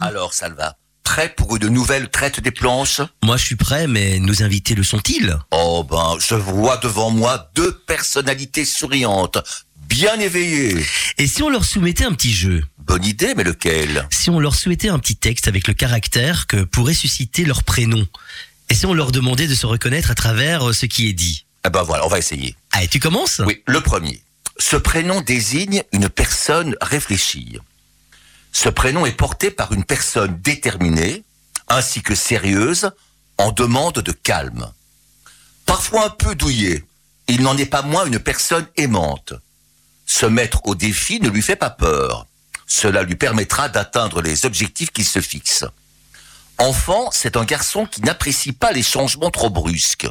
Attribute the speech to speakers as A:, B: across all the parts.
A: Alors, Salva, prêt pour une nouvelle traite des planches?
B: Moi, je suis prêt, mais nos invités le sont-ils?
A: Oh ben, je vois devant moi deux personnalités souriantes, bien éveillées.
B: Et si on leur soumettait un petit jeu?
A: Bonne idée, mais lequel?
B: Si on leur souhaitait un petit texte avec le caractère que pourrait susciter leur prénom Et si on leur demandait de se reconnaître à travers euh, ce qui est dit?
A: Eh ben voilà, on va essayer.
B: Allez, tu commences?
A: Oui, le premier. Ce prénom désigne une personne réfléchie. Ce prénom est porté par une personne déterminée, ainsi que sérieuse, en demande de calme. Parfois un peu douillet, il n'en est pas moins une personne aimante. Se mettre au défi ne lui fait pas peur. Cela lui permettra d'atteindre les objectifs qu'il se fixe. Enfant, c'est un garçon qui n'apprécie pas les changements trop brusques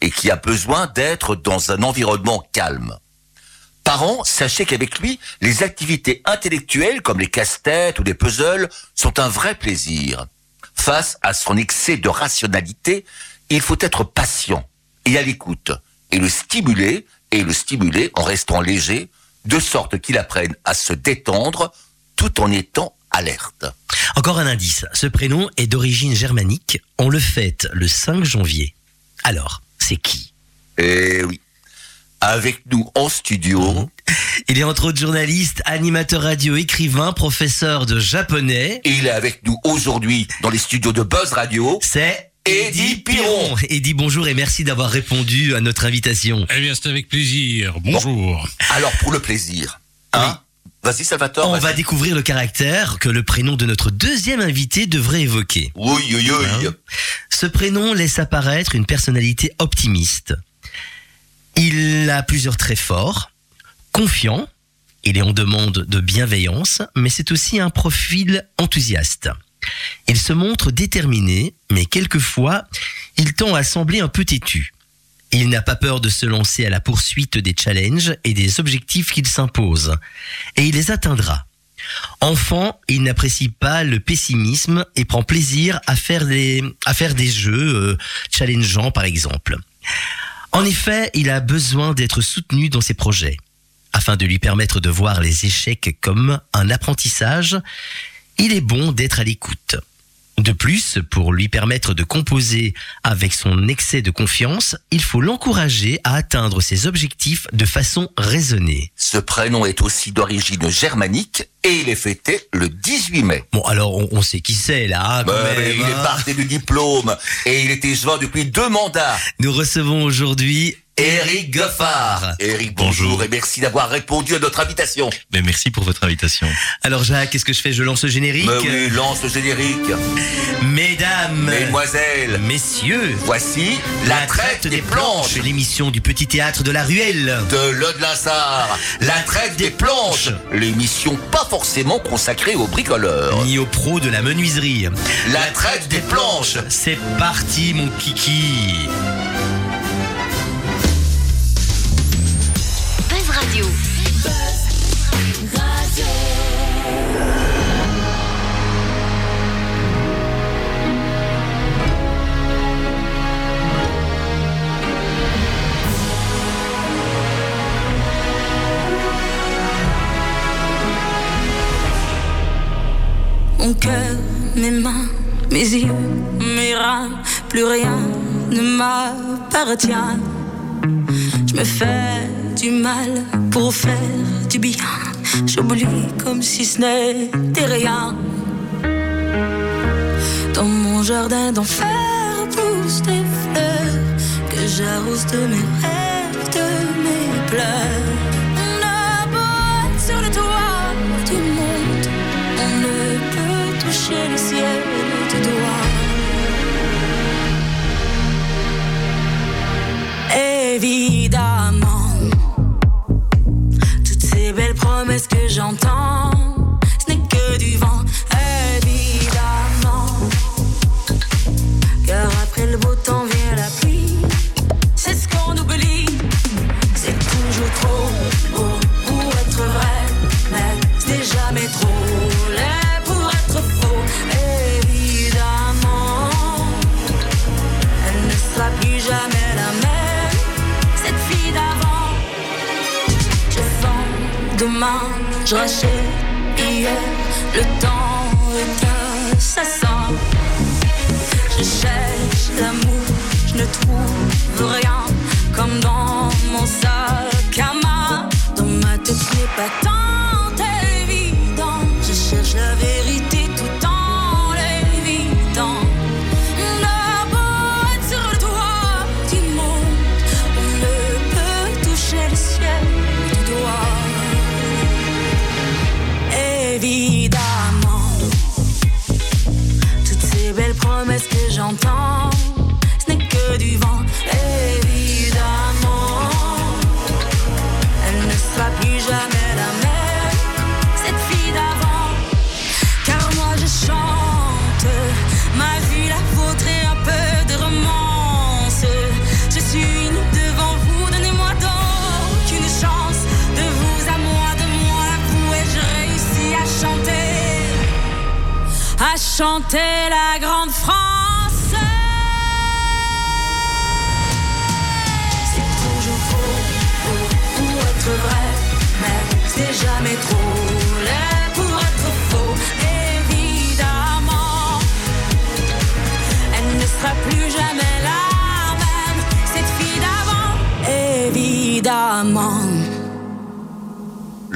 A: et qui a besoin d'être dans un environnement calme. Parents, sachez qu'avec lui, les activités intellectuelles comme les casse-têtes ou les puzzles sont un vrai plaisir. Face à son excès de rationalité, il faut être patient et à l'écoute et le stimuler et le stimuler en restant léger, de sorte qu'il apprenne à se détendre tout en étant alerte.
B: Encore un indice. Ce prénom est d'origine germanique. On le fête le 5 janvier. Alors, c'est qui?
A: Eh oui. Avec nous en studio,
B: Il est entre autres journaliste, animateur radio, écrivain, professeur de japonais.
A: il est avec nous aujourd'hui dans les studios de Buzz Radio.
B: C'est
A: Eddie Piron.
B: Eddie, bonjour et merci d'avoir répondu à notre invitation.
C: Eh bien, c'est avec plaisir. Bonjour.
A: Alors pour le plaisir, hein Vas-y Salvatore.
B: On va découvrir le caractère que le prénom de notre deuxième invité devrait évoquer.
A: Oui, oui, oui.
B: Hein Ce prénom laisse apparaître une personnalité optimiste. Il a plusieurs traits forts, confiant, il est en demande de bienveillance, mais c'est aussi un profil enthousiaste. Il se montre déterminé, mais quelquefois, il tend à sembler un peu têtu. Il n'a pas peur de se lancer à la poursuite des challenges et des objectifs qu'il s'impose, et il les atteindra. Enfant, il n'apprécie pas le pessimisme et prend plaisir à faire des, à faire des jeux euh, challengeants, par exemple. En effet, il a besoin d'être soutenu dans ses projets. Afin de lui permettre de voir les échecs comme un apprentissage, il est bon d'être à l'écoute. De plus, pour lui permettre de composer avec son excès de confiance, il faut l'encourager à atteindre ses objectifs de façon raisonnée.
A: Ce prénom est aussi d'origine germanique et il est fêté le 18 mai.
B: Bon, alors on, on sait qui c'est là. hein, quand même,
A: mais il est
B: hein.
A: parti du diplôme et il était joint depuis deux mandats.
B: Nous recevons aujourd'hui Eric Goffard.
A: Eric, bonjour,
C: Bonjour.
A: et merci d'avoir répondu à notre invitation.
D: Ben, merci pour votre invitation.
B: Alors Jacques, qu'est-ce que je fais? Je lance le générique?
A: Mais oui, lance le générique.
B: Mesdames,
A: Mesdemoiselles,
B: messieurs,
A: voici la traite des planches
B: l'émission du petit théâtre de la Ruelle.
A: de Lode-Linsard. La traite des planches, l'émission pas forcément consacrée aux bricoleurs.
B: Ni au pro de la menuiserie.
A: La traite des planches.
B: C'est parti mon kiki.
E: Mon cœur, mes mains, mes yeux, mes reins, plus rien ne m'appartient. Je me fais du mal pour faire du bien. J'oublie comme si ce n'était rien. Dans mon jardin d'enfer poussent des fleurs que j'arrose de mes rêves, de mes pleurs. On a beau sur le toit du monde, on ne peut toucher le ciel du doigt. Évidemment, promesses que j'entends, ce n'est que du vent. Je rachète hier, le temps un ça sent. Je cherche l'amour, je ne trouve rien. Belles promesses que j'entends, ce n'est que du vent. Évidemment, elle ne sera plus jamais chanter la grande France. C'est toujours faux, faux pour être vrai, mais c'est jamais trop laid pour être faux. Évidemment, elle ne sera plus jamais la même, cette fille d'avant. Évidemment.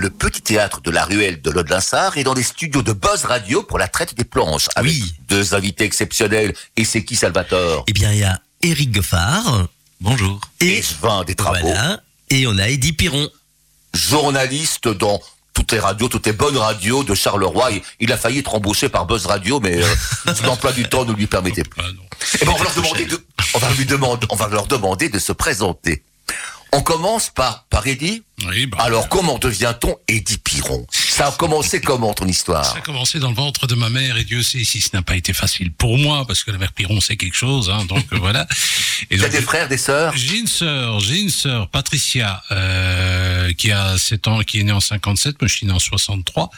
A: Le petit théâtre de la ruelle de Lodlinsard est dans les studios de Buzz Radio pour la traite des planches. Avec
B: Oui.
A: deux invités exceptionnels. Et c'est qui Salvatore?
B: Eh bien, il y a Eric Goffard.
D: Bonjour.
A: Et
B: Et
A: Svin des travaux.
B: voilà. Et on a Eddie Piron.
A: Journaliste dans toutes les radios, toutes les bonnes radios de Charleroi. Et il a failli être embauché par Buzz Radio, mais euh, son emploi du temps ne lui permettait plus.
C: Ah non.
A: Eh ben, on va leur demander de, on va lui demander, on va leur demander de se présenter. On commence par, par Eddie.
C: Oui, bah,
A: Alors, comment devient-on Eddie Piron? Ça a commencé comment ton histoire
C: Ça a commencé dans le ventre de ma mère et Dieu sait si ce n'a pas été facile pour moi parce que la mère Piron c'est quelque chose, hein, donc euh, voilà. Et
A: Tu as
C: donc,
A: des frères, des sœurs?
C: J'ai une sœur, j'ai une sœur, Patricia, euh, qui a 7 ans, qui est née en 57, moi je suis né en 63.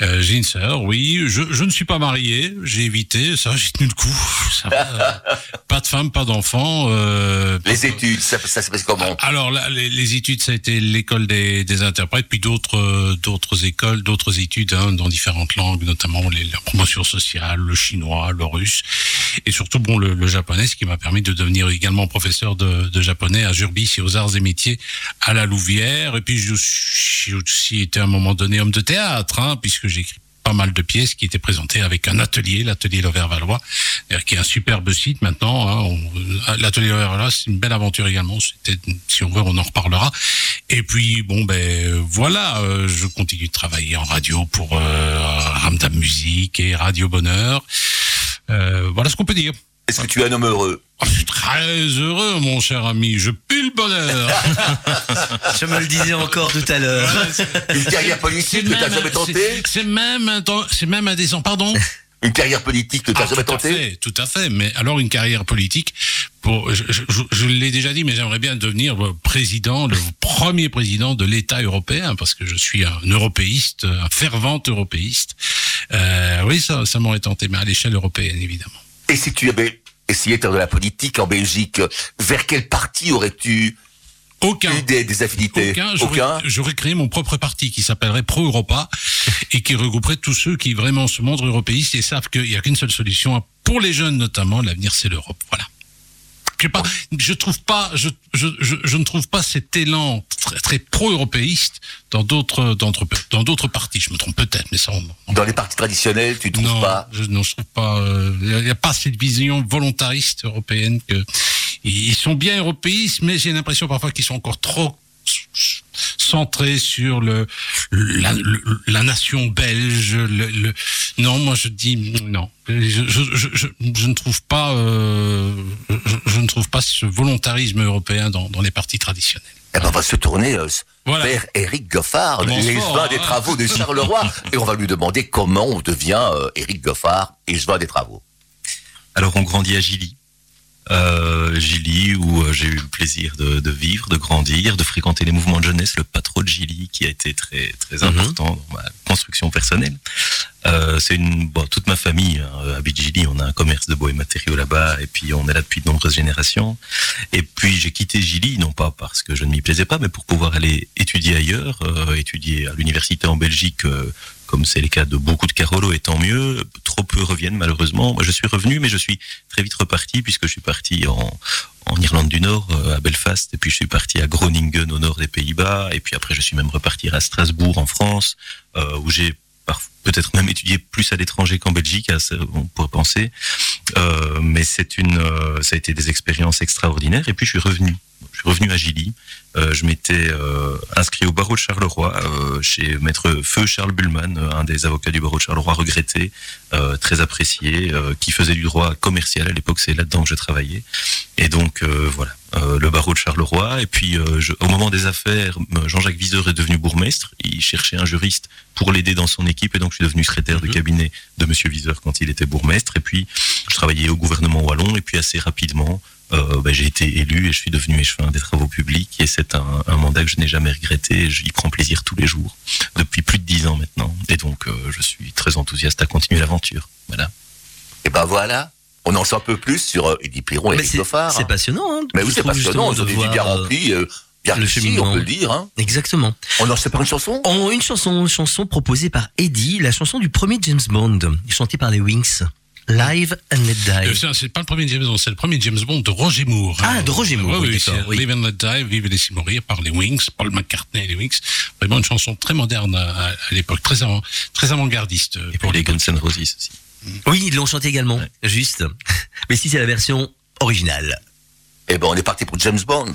C: Euh, j'ai une sœur, oui. Je, je ne suis pas marié, j'ai évité, ça j'ai tenu le coup. Ça va, euh, pas de femme, pas d'enfant. Euh, pas
A: Les
C: de-
A: études, ça, ça se passe comment?
C: Alors là, les, les études, ça a été l'école des, des interprètes, puis d'autres d'autres écoles, d'autres études hein, dans différentes langues, notamment la promotion sociale, le chinois, le russe, et surtout bon le, japonais, ce qui m'a permis de devenir également professeur de, japonais à Jurbis et aux arts et métiers à la Louvière. Et puis suis aussi été à un moment donné homme de théâtre, hein, puisque j'ai écrit pas mal de pièces qui étaient présentées avec un atelier, l'atelier Lovert-Valois, d'ailleurs, qui est un superbe site maintenant. Hein, on- l'atelier Lovert-Valois, c'est une belle aventure également. Si on veut, on en reparlera. Et puis, bon, ben voilà, euh, je continue de travailler en radio pour euh, Ramdam Musique et Radio Bonheur. Euh, voilà ce qu'on peut dire.
A: Est-ce que tu es un homme heureux
C: Oh, je suis très heureux, mon cher ami. Je pue le bonheur.
B: Je me le disais encore tout à l'heure.
A: Une carrière politique que tu n'as jamais tentée
C: c'est- même, c'est même indécent. Pardon?
A: Une carrière politique que tu n'as
C: Ah,
A: jamais
C: tout à
A: tentée
C: fait, tout à fait. Mais alors une carrière politique, pour, je, je- je- je l'ai déjà dit, mais j'aimerais bien devenir le président, le premier président de l'État européen, parce que je suis un européiste, un fervent européiste. Euh, oui, ça, ça m'aurait tenté, mais à l'échelle européenne, évidemment.
A: Et si tu avais essayé de faire de la politique en Belgique, vers quel parti aurais-tu
C: Aucun.
A: eu des, des affinités
C: Aucun, j'aurais, j'aurais créé mon propre parti qui s'appellerait Pro Europa et qui regrouperait tous ceux qui vraiment se montrent européistes et savent qu'il n'y a qu'une seule solution pour les jeunes notamment. L'avenir, c'est l'Europe. Voilà. Je sais pas, je trouve pas, je, je, je, ne trouve pas cet élan très, très pro-européiste dans d'autres, dans d'autres, partis. Je me trompe peut-être, mais ça, on,
A: Dans les partis traditionnels, tu trouves
C: non,
A: pas
C: je, non, je trouve pas. euh, Il n'y a pas cette vision volontariste européenne que ils sont bien européistes, mais j'ai l'impression parfois qu'ils sont encore trop centrés sur le la, le- la nation belge. Le, le- non, moi je dis non. Je, je, je, je, je ne trouve pas. euh, je, je ne trouve pas ce volontarisme européen dans, dans les partis traditionnels.
A: Eh ben, on va se tourner euh,
C: Voilà.
A: vers Éric Goffard,
C: hein.
A: des travaux de Charleroi, et on va lui demander comment on devient euh, Éric Goffard et je des travaux.
D: Alors on grandit à Gilly. Euh, Gilly où euh, j'ai eu le plaisir de, de vivre, de grandir, de fréquenter les mouvements de jeunesse, le patro de Gilly qui a été très très
B: Mhm.
D: important dans ma construction personnelle. Euh, c'est une bon, toute ma famille hein, habite Gilly, on a un commerce de bois et matériaux là-bas et puis on est là depuis de nombreuses générations. Et puis j'ai quitté Gilly non pas parce que je ne m'y plaisais pas, mais pour pouvoir aller étudier ailleurs, euh, étudier à l'université en Belgique. Comme c'est le cas de beaucoup de Carolo, et tant mieux. Trop peu reviennent malheureusement. Moi, je suis revenu, mais je suis très vite reparti puisque je suis parti en, en Irlande du Nord, euh, à Belfast, et puis je suis parti à Groningen au nord des Pays-Bas, et puis après je suis même reparti à Strasbourg en France, euh, où j'ai peut-être même étudié plus à l'étranger qu'en Belgique, on pourrait penser. Euh, mais une, ça a été des expériences extraordinaires. Et puis je suis revenu, suis revenu à Gilly. Euh, je m'étais euh, inscrit au barreau de Charleroi euh, chez maître Feu Charles Bullman, un des avocats du barreau de Charleroi regretté, très apprécié, qui faisait du droit commercial à l'époque. C'est là-dedans que je travaillais. Et donc voilà, le barreau de Charleroi. Et puis je, au moment des affaires, Jean-Jacques Viseur est devenu bourgmestre. Il cherchait un juriste pour l'aider dans son équipe, et donc je suis devenu secrétaire de mhm. cabinet de Monsieur Viseur quand il était bourgmestre. Et puis je travaillais au gouvernement wallon. Et puis assez rapidement, euh, bah, j'ai été élu et je suis devenu échevin des travaux publics et c'est un, un, mandat que je n'ai jamais regretté. J'y prends plaisir tous les jours depuis plus de dix ans maintenant et donc euh, je suis très enthousiaste à continuer l'aventure. Voilà.
F: Et ben voilà. On en sait un peu plus sur euh, Eddie Piron et Eric
B: C'est passionnant. Hein,
F: Mais oui, c'est passionnant. On a des bien rempli. Euh, bien le réussi, on peut le dire. Hein.
B: Exactement.
F: On en sait pas une chanson?
B: Une chanson, une chanson proposée par Eddie, la chanson du premier James Bond, chantée par les Wings. Live and Let Die.
C: Euh, c'est pas le premier James Bond, c'est le premier James Bond de Roger Moore.
B: Ah, de Roger Moore.
C: oui, oui, Live and Let Die, Vive et laissez mourir par les Wings, Paul McCartney et les Wings. Vraiment une chanson très moderne à, l'époque, très, avant, très avant-gardiste.
D: Et pour les Guns N' Roses aussi.
B: Oui, ils l'ont chanté également, juste. Mais si c'est la version originale.
F: Eh ben, on est parti pour James Bond.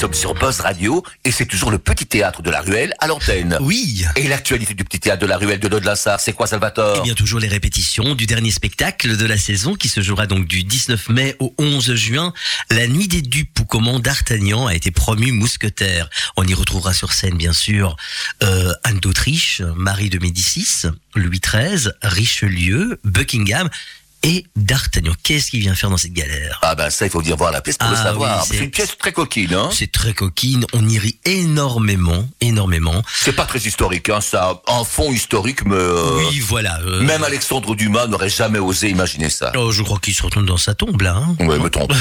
A: Sommes sur Buzz Radio et c'est toujours le petit théâtre de la Ruelle à l'antenne.
B: Oui.
A: Et l'actualité du petit théâtre de la Ruelle de Lode-Lassar, c'est quoi Salvatore?
B: Eh bien, toujours les répétitions du dernier spectacle de la saison qui se jouera donc du 19 mai au 11 juin. La nuit des dupes où comment D'Artagnan a été promu mousquetaire. On y retrouvera sur scène, bien sûr, euh, Anne d'Autriche, Marie de Médicis, Louis XIII, Richelieu, Buckingham et D'Artagnan. Qu'est-ce qu'il vient faire dans cette galère?
A: Ah ben ça, il faut venir voir la pièce pour le
B: Ah
A: savoir.
B: oui, c'est-
A: une pièce très coquine, hein
B: C'est très coquine, on y rit énormément, énormément.
A: C'est pas très historique, hein, ça a un fond historique, mais euh,
B: oui, voilà. euh,
A: même Alexandre Dumas n'aurait jamais osé imaginer ça.
B: Oh, je crois qu'il se retourne dans sa tombe là. hein.
A: Ouais, mais tant pis.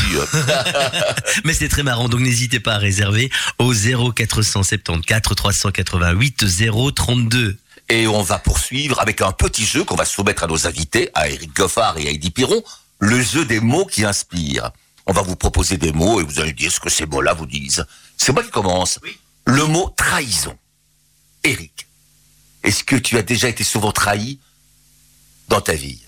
B: Mais c'est très marrant, donc n'hésitez pas à réserver au 0474 388 032.
A: Et on va poursuivre avec un petit jeu qu'on va soumettre à nos invités, à Eric Goffard et à Eddie Piron, le jeu des mots qui inspirent. On va vous proposer des mots et vous allez dire ce que ces mots-là vous disent. C'est moi qui commence. Le mot trahison. Eric, est-ce que tu as déjà été souvent trahi dans ta vie?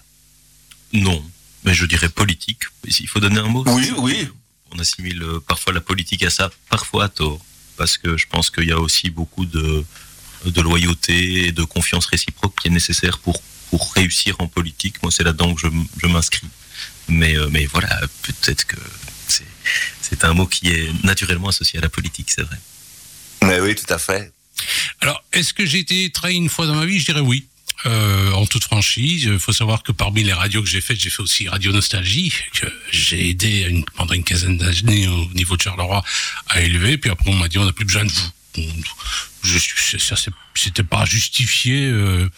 D: Non, mais je dirais politique. Il faut donner un mot.
A: Oui, oui.
D: On assimile euh, parfois la politique à ça, parfois à tort, parce que je pense qu'il y a aussi beaucoup de, de loyauté et de confiance réciproque qui est nécessaire pour, pour réussir en politique. Moi, c'est là-dedans que je, je m'inscris. Mais, euh, mais voilà, peut-être que c'est, c'est un mot qui est naturellement associé à la politique, c'est vrai.
A: Mais oui, tout à fait.
C: Alors, est-ce que j'ai été trahi une fois dans ma vie? Je dirais oui. Euh, en toute franchise, il faut savoir que parmi les radios que j'ai faites, j'ai fait aussi Radio Nostalgie, que j'ai aidé une- pendant une quinzaine d'années au niveau de Charleroi à élever. Puis après, on m'a dit on n'a plus besoin de vous. Bon, je suis- ça, c'est- c'était pas justifié. Euh,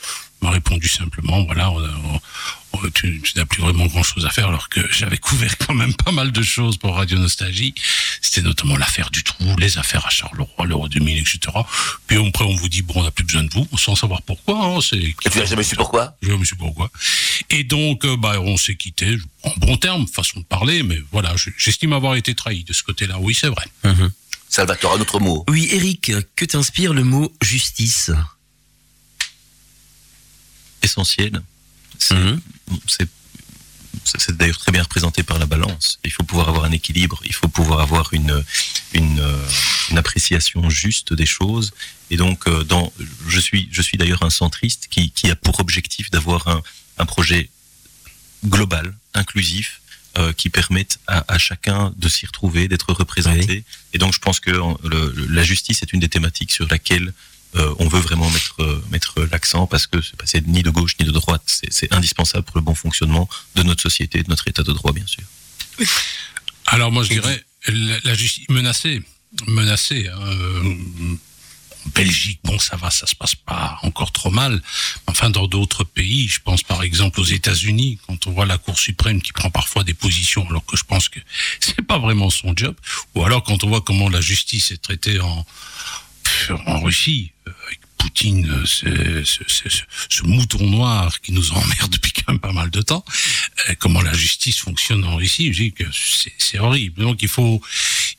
C: on m'a répondu simplement, voilà, on a- on- on- tu, tu n'as plus vraiment grand chose à faire, alors que j'avais couvert quand même pas mal de choses pour Radio Nostalgie. C'était notamment l'affaire du trou, les affaires à Charleroi, l'Euro 2000, etc. Puis après, on vous dit, bon, on n'a plus besoin de vous, sans savoir pourquoi. Hein, c'est
A: Et tu n'as jamais su pourquoi?
C: Je ne sais pas pourquoi. Et donc, euh, bah, on s'est quitté, en bon terme, façon de parler, mais voilà, je- j'estime avoir été trahi de ce côté-là. Oui, c'est vrai.
A: Salvatore, un autre mot.
B: Oui, Eric, que t'inspire le mot justice?
D: Essentiel. C'est,
B: Mhm.
D: c'est, d'ailleurs très bien représenté par la balance. Il faut pouvoir avoir un équilibre, il faut pouvoir avoir une, une, euh, une appréciation juste des choses. Et donc, euh, dans, je suis, je suis d'ailleurs un centriste qui, qui a pour objectif d'avoir un, un projet global, inclusif, euh, qui permette à, à chacun de s'y retrouver, d'être représenté. Et donc, je pense que euh, le- la justice est une des thématiques sur laquelle euh, on veut vraiment mettre, euh, mettre l'accent parce que c'est pas c'est ni de gauche ni de droite. C'est c'est indispensable pour le bon fonctionnement de notre société, de notre état de droit, bien sûr.
C: Alors, moi, je dirais, la, la justice menacée, menacée. en Belgique, bon, ça va, ça se passe pas encore trop mal. Enfin, dans d'autres pays, je pense par exemple aux États-Unis, quand on voit la Cour suprême qui prend parfois des positions, alors que je pense que c'est pas vraiment son job. Ou alors quand on voit comment la justice est traitée en en Russie, euh, avec Poutine, euh, ce, ce, mouton noir qui nous emmerde depuis quand même pas mal de temps, euh, comment la justice fonctionne en Russie, je dis que c'est horrible. Donc il faut,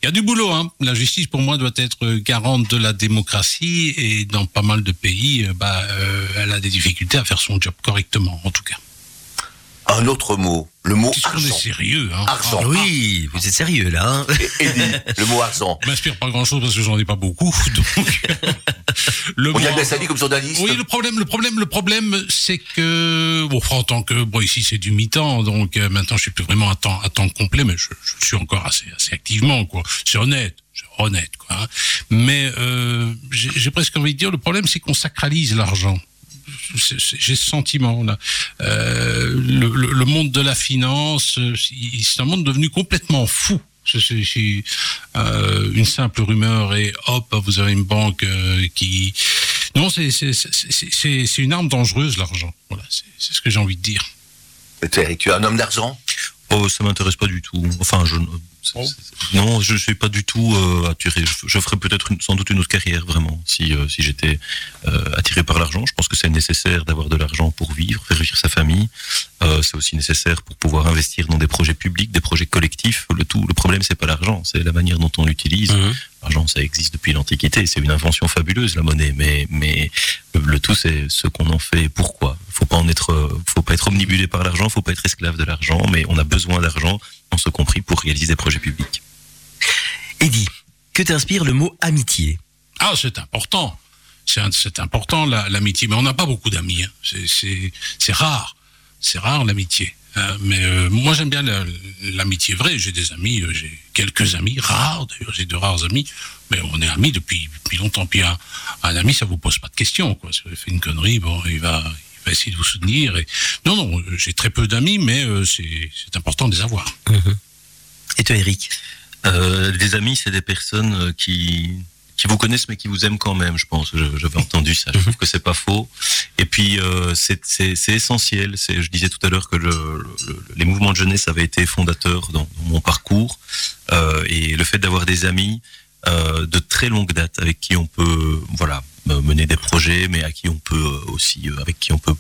C: il y a du boulot. Hein. La justice pour moi doit être garante de la démocratie et dans pas mal de pays, euh, bah, euh, elle a des difficultés à faire son job correctement, en tout cas.
A: Un autre mot. Le mot
C: qu'on est
A: argent.
C: sérieux, hein
A: Argent.
C: Ah,
B: Oui, vous êtes sérieux là hein
A: Et- Eddie, le mot argent.
C: ah, m'inspire pas grand chose parce que j'en ai pas beaucoup. Donc, le
A: On y a
C: mot-
A: sali comme journaliste.
C: Oui, le problème, le problème, le problème, c'est que bon, en tant que bon ici c'est du mi-temps, donc euh, maintenant je suis plus vraiment à temps à temps complet, mais je, je suis encore assez assez activement quoi. C'est honnête, c'est honnête quoi. hein. Mais euh, j'ai j'ai presque envie de dire le problème c'est qu'on sacralise l'argent. J'ai ce sentiment là. Euh, le, le- le monde de la finance, euh, c'est un monde devenu complètement fou. C'est- euh, une simple rumeur et hop, vous avez une banque euh, qui. Non, c'est une arme dangereuse l'argent. Voilà, c'est ce que j'ai envie de dire.
A: Eric, tu es un homme d'argent?
D: Oh, ça m'intéresse pas du tout. Enfin, je non, je suis pas du tout euh, attiré. Je, je ferais peut-être sans doute une autre carrière vraiment si euh, si j'étais euh, attiré par l'argent. Je pense que c'est nécessaire d'avoir de l'argent pour vivre, faire vivre sa famille. Euh, c'est aussi nécessaire pour pouvoir investir dans des projets publics, des projets collectifs. Le tout, le problème c'est pas l'argent, c'est la manière dont on l'utilise.
B: Mhm.
D: L'argent, ça existe depuis l'Antiquité. C'est une invention fabuleuse, la monnaie. Mais, mais le, tout, c'est ce qu'on en fait. et Pourquoi? Faut pas en être, faut pas être omnibulé par l'argent. Faut pas être esclave de l'argent. Mais on a besoin d'argent, en ce compris, pour réaliser des projets publics.
B: Eddie, que t'inspire le mot amitié?
C: Ah, c'est important. C'est important l'amitié, mais on n'a pas beaucoup d'amis. Hein. C'est rare. C'est rare l'amitié. Euh, mais euh, moi j'aime bien l'amitié vraie. J'ai des amis, euh, j'ai quelques amis rares d'ailleurs. J'ai de rares amis, mais on est amis depuis longtemps. Puis un, ami, ça vous pose pas de questions quoi. Si vous fait une connerie, bon, il va va essayer de vous soutenir. Et... Non non, j'ai très peu d'amis, mais c'est important de les avoir.
B: Mhm. Et toi, Eric?
D: Des amis, c'est des personnes qui qui vous connaissent mais qui vous aiment quand même, je pense. J'avais entendu ça. Je trouve que c'est pas faux. Et puis euh, c'est essentiel. C'est, je disais tout à l'heure que le, les mouvements de jeunesse avaient été fondateurs dans, mon parcours euh, et le fait d'avoir des amis euh, de très longue date avec qui on peut, voilà, mener des projets, mais à qui on peut aussi, avec qui on peut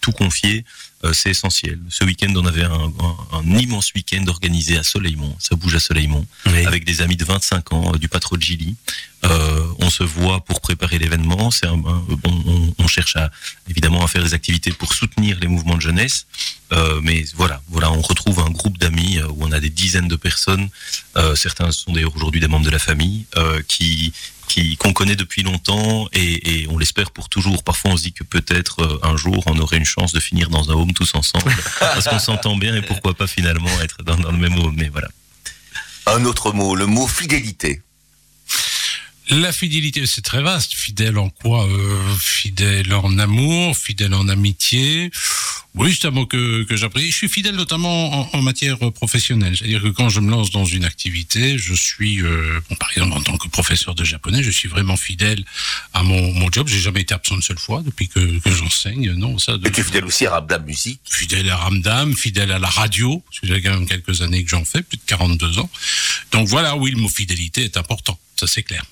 D: tout confier. Euh, c'est essentiel. Ce week-end, on avait un, immense week-end organisé à Soleilmont, ça bouge à Soleilmont, avec des amis de 25 ans euh, du patron de Gilly. Euh, on se voit pour préparer l'événement. C'est on, cherche à évidemment à faire des activités pour soutenir les mouvements de jeunesse. mais voilà, voilà, on retrouve un groupe d'amis où on a des dizaines de personnes. certains sont d'ailleurs aujourd'hui des membres de la famille qui qu'on connaît depuis longtemps et, on l'espère pour toujours. Parfois, on se dit que peut-être euh, un jour, on aurait une chance de finir dans un home tous ensemble parce qu'on s'entend bien et pourquoi pas finalement être dans, dans le même home. Mais voilà.
A: Un autre mot, le mot fidélité.
C: La fidélité, c'est très vaste. Fidèle en quoi euh, Fidèle en amour, fidèle en amitié. Oui, c'est un mot que, que j'apprécie. Je suis fidèle notamment en, matière professionnelle. C'est-à-dire que quand je me lance dans une activité, je suis, euh, bon, par exemple, en tant que professeur de japonais, je suis vraiment fidèle à mon, mon job. J'ai jamais été absent une seule fois depuis que, que j'enseigne. Non, ça.
A: Et tu es fidèle aussi à Ramdam Musique
C: Fidèle à Ramdam, fidèle à la radio, parce que j'ai quand même quelques années que j'en fais, plus de 42 ans. Donc voilà, oui, le mot fidélité est important. Ça, c'est clair.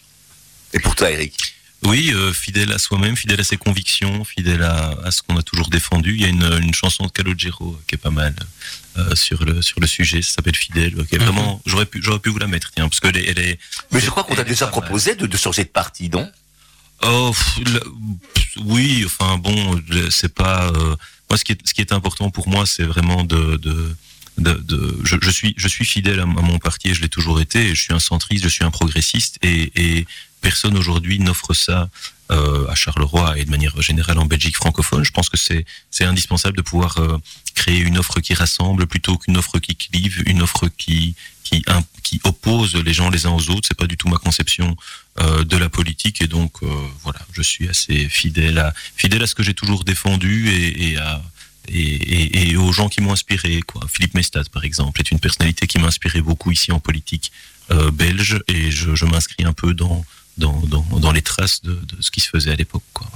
A: Et pour toi, Eric
D: oui, euh, fidèle à soi-même, fidèle à ses convictions, fidèle à, à ce qu'on a toujours défendu. Il y a une, une chanson de Calogero qui est pas mal euh, sur le sur le sujet. Ça s'appelle Fidèle. Qui est mhm. vraiment, j'aurais pu j'aurais pu vous la mettre, tiens, parce que elle est.
A: Mais je crois qu'on t'a déjà proposé de, de changer de parti, non?
D: Oh oui, enfin bon, c'est pas. Euh, moi, ce qui est ce qui est important pour moi, c'est vraiment de, de de, de je, je, suis je suis fidèle à, mon parti et je l'ai toujours été. je suis un centriste, je suis un progressiste et, et personne aujourd'hui n'offre ça euh, à Charleroi et de manière générale en Belgique francophone. Je pense que c'est c'est indispensable de pouvoir euh, créer une offre qui rassemble plutôt qu'une offre qui clive, une offre qui qui qui oppose les gens les uns aux autres. C'est pas du tout ma conception euh, de la politique et donc euh, voilà, je suis assez fidèle à fidèle à ce que j'ai toujours défendu et, et à et, et, et, aux gens qui m'ont inspiré. Quoi. Philippe Mestat, par exemple, est une personnalité qui m'a inspiré beaucoup ici en politique euh, belge, et je, je m'inscris un peu dans, dans, dans, dans les traces de, de, ce qui se faisait à l'époque. Quoi,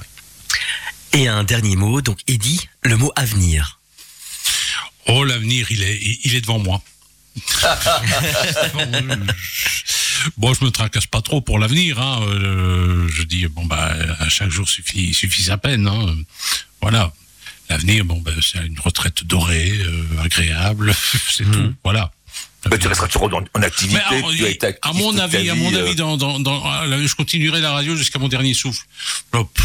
B: Et un dernier mot, donc Eddie, le mot avenir.
C: Oh, l'avenir, il est, il est devant moi. bon, je me tracasse pas trop pour l'avenir. Hein. Euh, je dis bon bah à chaque jour suffit suffit sa peine. Hein. Voilà. L'avenir, bon, ben, c'est une retraite dorée, euh, agréable, c'est mmh. tout. Voilà.
A: Mais tu resteras toujours en, activité. tu as été
C: à mon avis, à mon avis, euh. dans, dans, dans, je continuerai la radio jusqu'à mon dernier souffle.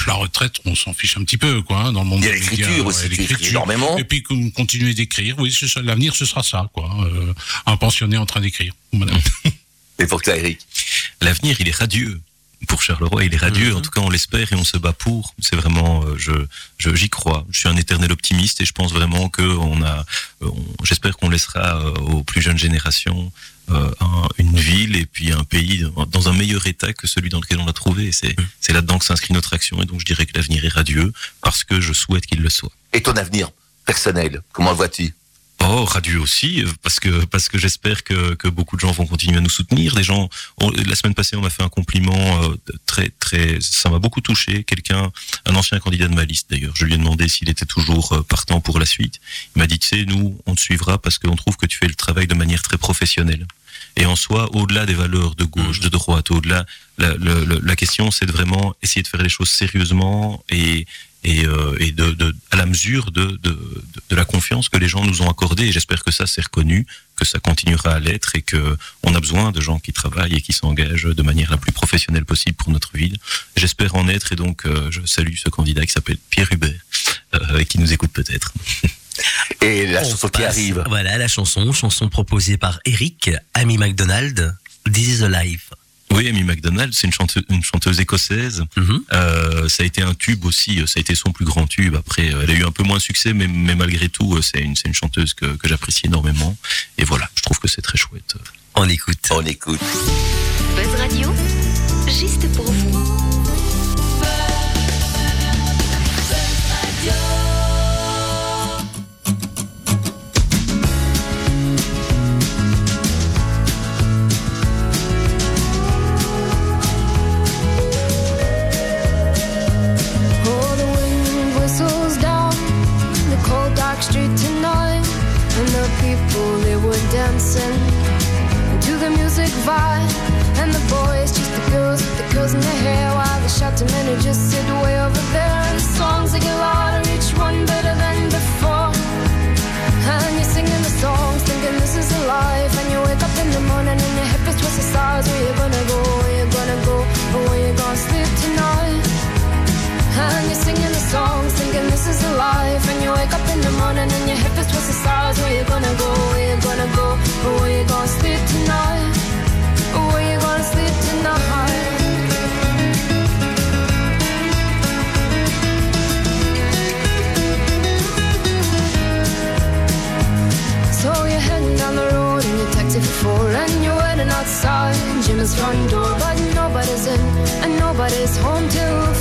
C: La retraite, on s'en fiche un petit peu, quoi, hein, dans le monde.
A: Il y a l'écriture aussi, tu énormément.
C: Et puis continuer d'écrire. Oui, l'avenir, ce sera ça, quoi. Euh, un pensionné en train d'écrire.
A: Et pour toi, Eric?
D: L'avenir, il est radieux pour Charleroi, il est radieux. En mhm. tout cas, on l'espère et on se bat pour. C'est vraiment, euh, je, j'y crois. Je suis un éternel optimiste et je pense vraiment que on a, euh, j'espère qu'on laissera euh, aux plus jeunes générations une ville et puis un pays dans un meilleur état que celui dans lequel on l'a trouvé. C'est, mhm. c'est là-dedans que s'inscrit notre action et donc je dirais que l'avenir est radieux parce que je souhaite qu'il le soit.
A: Et ton avenir personnel, comment le vois-tu?
D: Oh, radieux aussi, parce que parce que j'espère que, que beaucoup de gens vont continuer à nous soutenir. Des gens, la semaine passée, on m'a fait un compliment euh, très très, ça m'a beaucoup touché. Quelqu'un, un ancien candidat de ma liste d'ailleurs, je lui ai demandé s'il était toujours euh, partant pour la suite. Il m'a dit, tu sais, nous, on te suivra parce qu'on trouve que tu fais le travail de manière très professionnelle. Et en soi, au-delà des valeurs de gauche, mmh. de droite, au-delà, la, la, la question, c'est de vraiment essayer de faire les choses sérieusement et, et, euh, et de, de, à la mesure de, de, de, la confiance que les gens nous ont accordée. Et j'espère que ça c'est reconnu, que ça continuera à l'être et que on a besoin de gens qui travaillent et qui s'engagent de manière la plus professionnelle possible pour notre ville. J'espère en être et donc euh, je salue ce candidat qui s'appelle Pierre Hubert euh, et qui nous écoute peut-être.
A: Et la chanson qui arrive.
B: Voilà la chanson, chanson proposée par Eric, Amy McDonald, This is a Life.
D: Oui, Amy McDonald, c'est une chanteuse, une chanteuse écossaise.
B: Mhm.
D: Euh, ça a été un tube aussi, ça a été son plus grand tube. Après, euh, elle a eu un peu moins de succès, mais, mais malgré tout, euh, c'est une, c'est une chanteuse que, que j'apprécie énormément. Et voilà, je trouve que c'est très chouette.
B: On écoute.
A: On écoute.
G: Buzz Radio, juste pour vous.
H: And the boys just the girls with the curls in their hair, while the shouting men just sit way over there. And the songs they get louder, each one better than before. And you're singing the songs, thinking this is a life. And you wake up in the morning and your hip is twisted stars. Where you gonna go? Where you gonna go? Or where you gonna sleep tonight? And you're singing the songs, thinking this is a life. And you wake up in the morning and your hip is twisted go? Where you gonna go? Outside front door But nobody's in and nobody's home till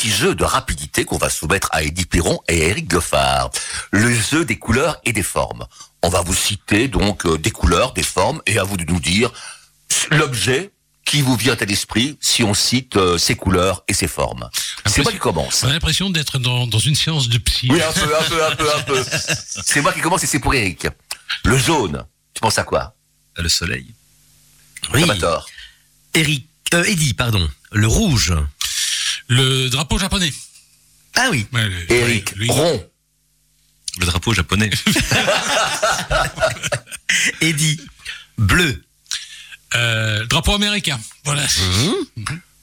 A: Petit jeu de rapidité qu'on va soumettre à Eddie Perron et Eric Goffard. Le jeu des couleurs et des formes. On va vous citer donc euh, des couleurs, des formes, et à vous de nous dire l'objet qui vous vient à l'esprit si on cite euh, ces couleurs et ces formes. C'est moi qui commence.
C: On a l'impression d'être dans, dans une séance de psy.
A: Oui, un peu, un peu, un peu, un peu. C'est moi qui commence et c'est pour Eric. Le jaune, tu penses à quoi?
D: Le soleil.
B: Oui.
A: Tort.
B: Eric, euh, Eddie, pardon. Le rouge.
C: Le drapeau japonais.
B: Ah oui.
C: Ouais, le-
A: Eric,
C: lui-
A: rond.
D: Le drapeau japonais.
B: Eddie, bleu.
C: Euh, drapeau américain. Voilà.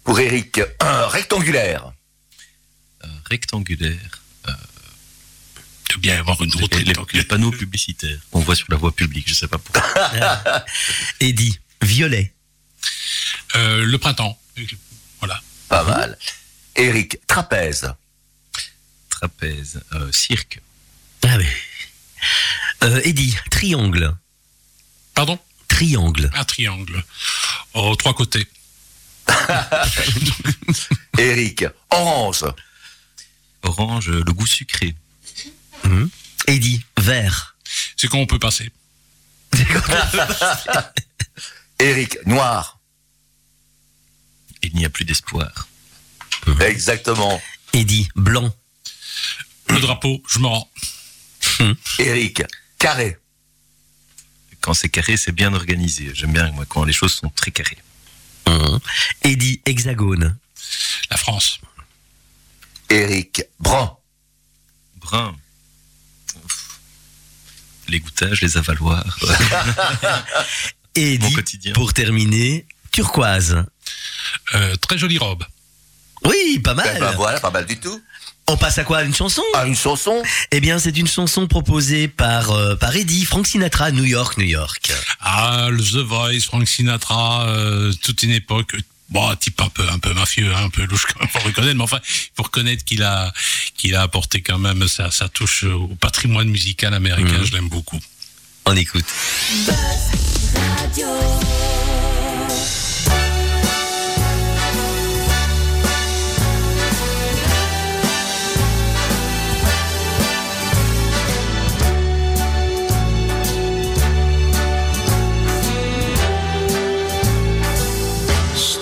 A: Pour Eric, un rectangulaire.
D: Euh, rectangulaire.
C: Il doit bien y avoir une autre
D: les- les panneaux publicitaires qu'on voit sur la voie publique, je sais pas pourquoi.
B: Eddie, violet.
C: euh, Le printemps. Voilà.
A: Pas mal. Eric, trapèze.
D: Trapèze. euh, cirque.
B: Ah oui. Euh, Eddie, triangle.
C: Pardon?
B: Triangle.
C: Un triangle. Oh, trois côtés.
A: Eric, orange.
D: Orange, le goût sucré.
B: Mhm. Eddie, vert.
C: C'est quand on peut passer.
A: Eric, noir.
D: Il n'y a plus d'espoir.
A: Exactement.
B: Eddie, blanc.
C: Le drapeau, je me rends.
A: Eric, carré.
D: Quand c'est carré, c'est bien organisé. J'aime bien moi, quand les choses sont très carrées.
B: Hum. Eddie, hexagone.
C: La France.
A: Eric, brun.
D: Brun. Ouf. Les goûtages, les avaloirs, mon
B: Eddie,
D: quotidien.
B: pour terminer, turquoise.
C: Euh, très jolie robe.
B: Oui, pas
A: Ben,
B: mal.
A: ben voilà, pas mal du tout.
B: On passe à quoi? Une chanson?
A: Ah, une chanson
B: Eh bien, c'est une chanson proposée par, euh, par Eddie, Frank Sinatra, New York, New York.
C: Ah, le The Voice, Frank Sinatra, euh, toute une époque. Bon, un type un peu, un peu mafieux, hein, un peu louche quand même, faut reconnaître. Mais enfin, il faut reconnaître qu'il a, qu'il a apporté quand même sa, sa touche au patrimoine musical américain.
B: Mhm.
C: Je l'aime beaucoup.
B: On écoute.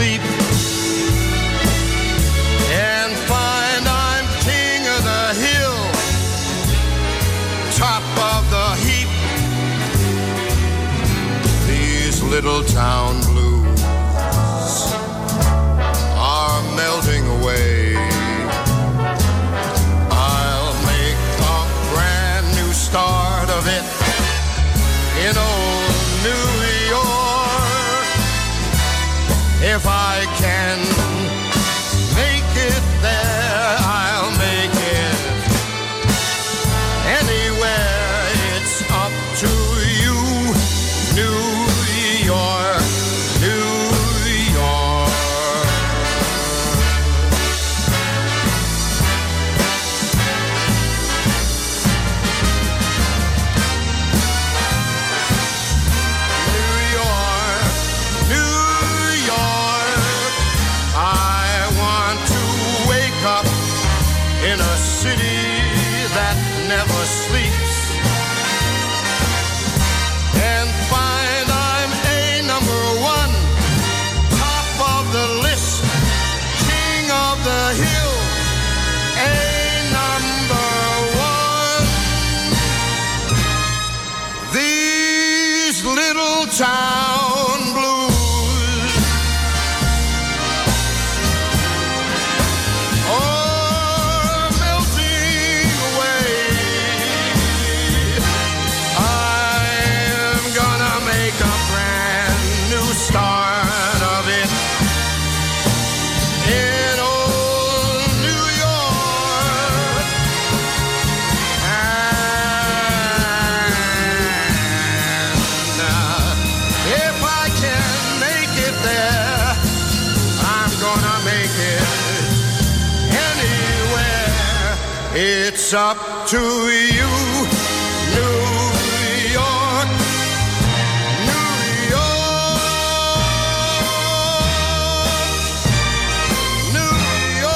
I: sleep and find I'm king of the hill, top of the heap. These little town It's up to you, New York, New York, New York.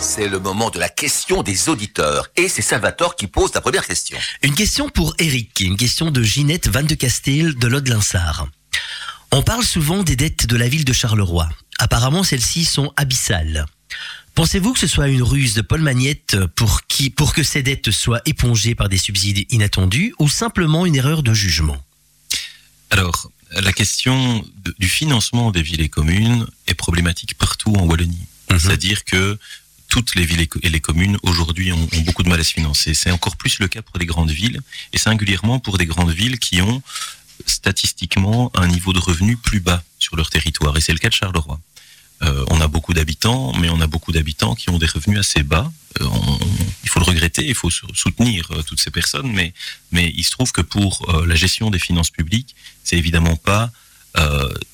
A: C'est le moment de la question des auditeurs. Et c'est Salvatore qui pose la première question.
B: Une question pour Eric, une question de Ginette Van de Castel de Lode-Linsard. On parle souvent des dettes de la ville de Charleroi. Apparemment, celles-ci sont abyssales. Pensez-vous que ce soit une ruse de Paul Magnette pour, qui, pour que ces dettes soient épongées par des subsides inattendus ou simplement une erreur de jugement?
D: Alors, la question de- du financement des villes et communes est problématique partout en Wallonie.
B: Mhm.
D: C'est-à-dire que toutes les villes et les communes aujourd'hui ont, ont beaucoup de mal à se financer. C'est encore plus le cas pour les grandes villes et singulièrement pour des grandes villes qui ont statistiquement un niveau de revenu plus bas sur leur territoire. Et c'est le cas de Charleroi. Euh, on a beaucoup d'habitants, mais on a beaucoup d'habitants qui ont des revenus assez bas. Euh, il faut le regretter, il faut sou- soutenir euh, toutes ces personnes, mais, mais il se trouve que pour la gestion des finances publiques, c'est évidemment pas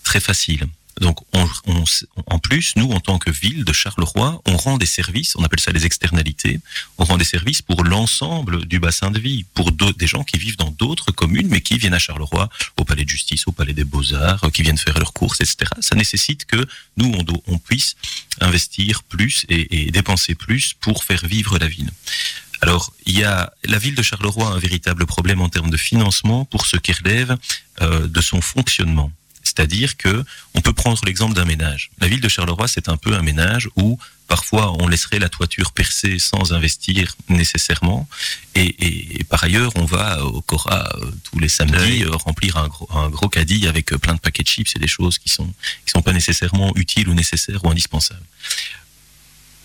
D: très facile. Donc, on, en plus, nous, en tant que ville de Charleroi, on rend des services, on appelle ça les externalités, on rend des services pour l'ensemble du bassin de vie, pour des gens qui vivent dans d'autres communes, mais qui viennent à Charleroi, au palais de justice, au palais des beaux-arts, euh, qui viennent faire leurs courses, etc. Ça nécessite que nous, on, on puisse investir plus et, et dépenser plus pour faire vivre la ville. Alors, il y a la ville de Charleroi a un véritable problème en termes de financement pour ce qui relève euh, de son fonctionnement. C'est-à-dire que on peut prendre l'exemple d'un ménage. La ville de Charleroi, c'est un peu un ménage où parfois on laisserait la toiture percée sans investir nécessairement, et, et- et par ailleurs on va au Cora euh, tous les samedis euh, remplir un gros, un gros caddie avec euh, plein de paquets de chips et des choses qui sont qui sont pas nécessairement utiles ou nécessaires ou indispensables.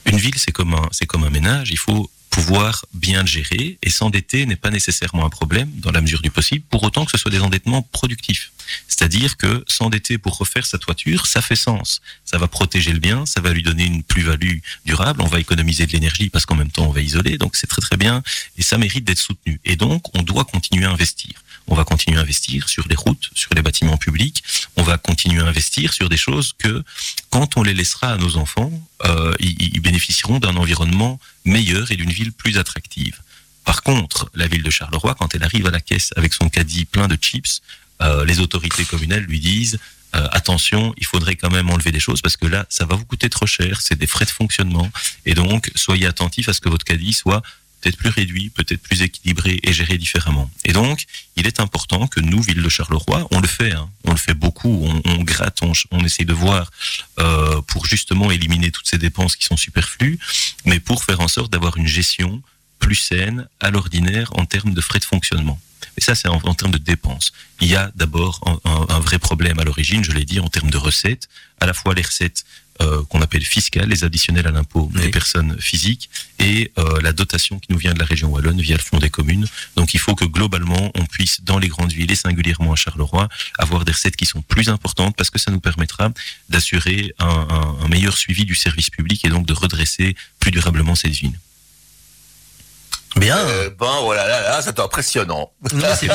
D: Une ville, c'est comme un, c'est comme un ménage. Il faut pouvoir bien gérer et s'endetter n'est pas nécessairement un problème dans la mesure du possible, pour autant que ce soit des endettements productifs. C'est-à-dire que s'endetter pour refaire sa toiture, ça fait sens. Ça va protéger le bien, ça va lui donner une plus-value durable, on va économiser de l'énergie parce qu'en même temps on va isoler, donc c'est très très bien et ça mérite d'être soutenu. Et donc on doit continuer à investir. On va continuer à investir sur les routes, sur les bâtiments publics, on va continuer à investir sur des choses que quand on les laissera à nos enfants, euh, ils, bénéficieront d'un environnement meilleur et d'une ville plus attractive. Par contre, la ville de Charleroi, quand elle arrive à la caisse avec son caddie plein de chips, euh, les autorités communales lui disent euh, attention, il faudrait quand même enlever des choses parce que là, ça va vous coûter trop cher, c'est des frais de fonctionnement, et donc soyez attentifs à ce que votre caddie soit peut-être plus réduit, peut-être plus équilibré et géré différemment. Et donc, il est important que nous, ville de Charleroi, on le fait, hein, on le fait beaucoup, on, gratte, on, on essaie de voir euh, pour justement éliminer toutes ces dépenses qui sont superflues, mais pour faire en sorte d'avoir une gestion plus saine à l'ordinaire en termes de frais de fonctionnement. Et ça, c'est en, termes de dépenses. Il y a d'abord un vrai problème à l'origine, je l'ai dit, en termes de recettes, à la fois les recettes euh, qu'on appelle fiscales, les additionnels à l'impôt des personnes physiques, et euh, la dotation qui nous vient de la région wallonne via le fonds des communes. Donc il faut que globalement, on puisse, dans les grandes villes et singulièrement à Charleroi, avoir des recettes qui sont plus importantes parce que ça nous permettra d'assurer un, un- un meilleur suivi du service public et donc de redresser plus durablement cette ville.
B: Bien.
A: Euh, bon, voilà, là, là, c'est impressionnant.
B: Non, c'est.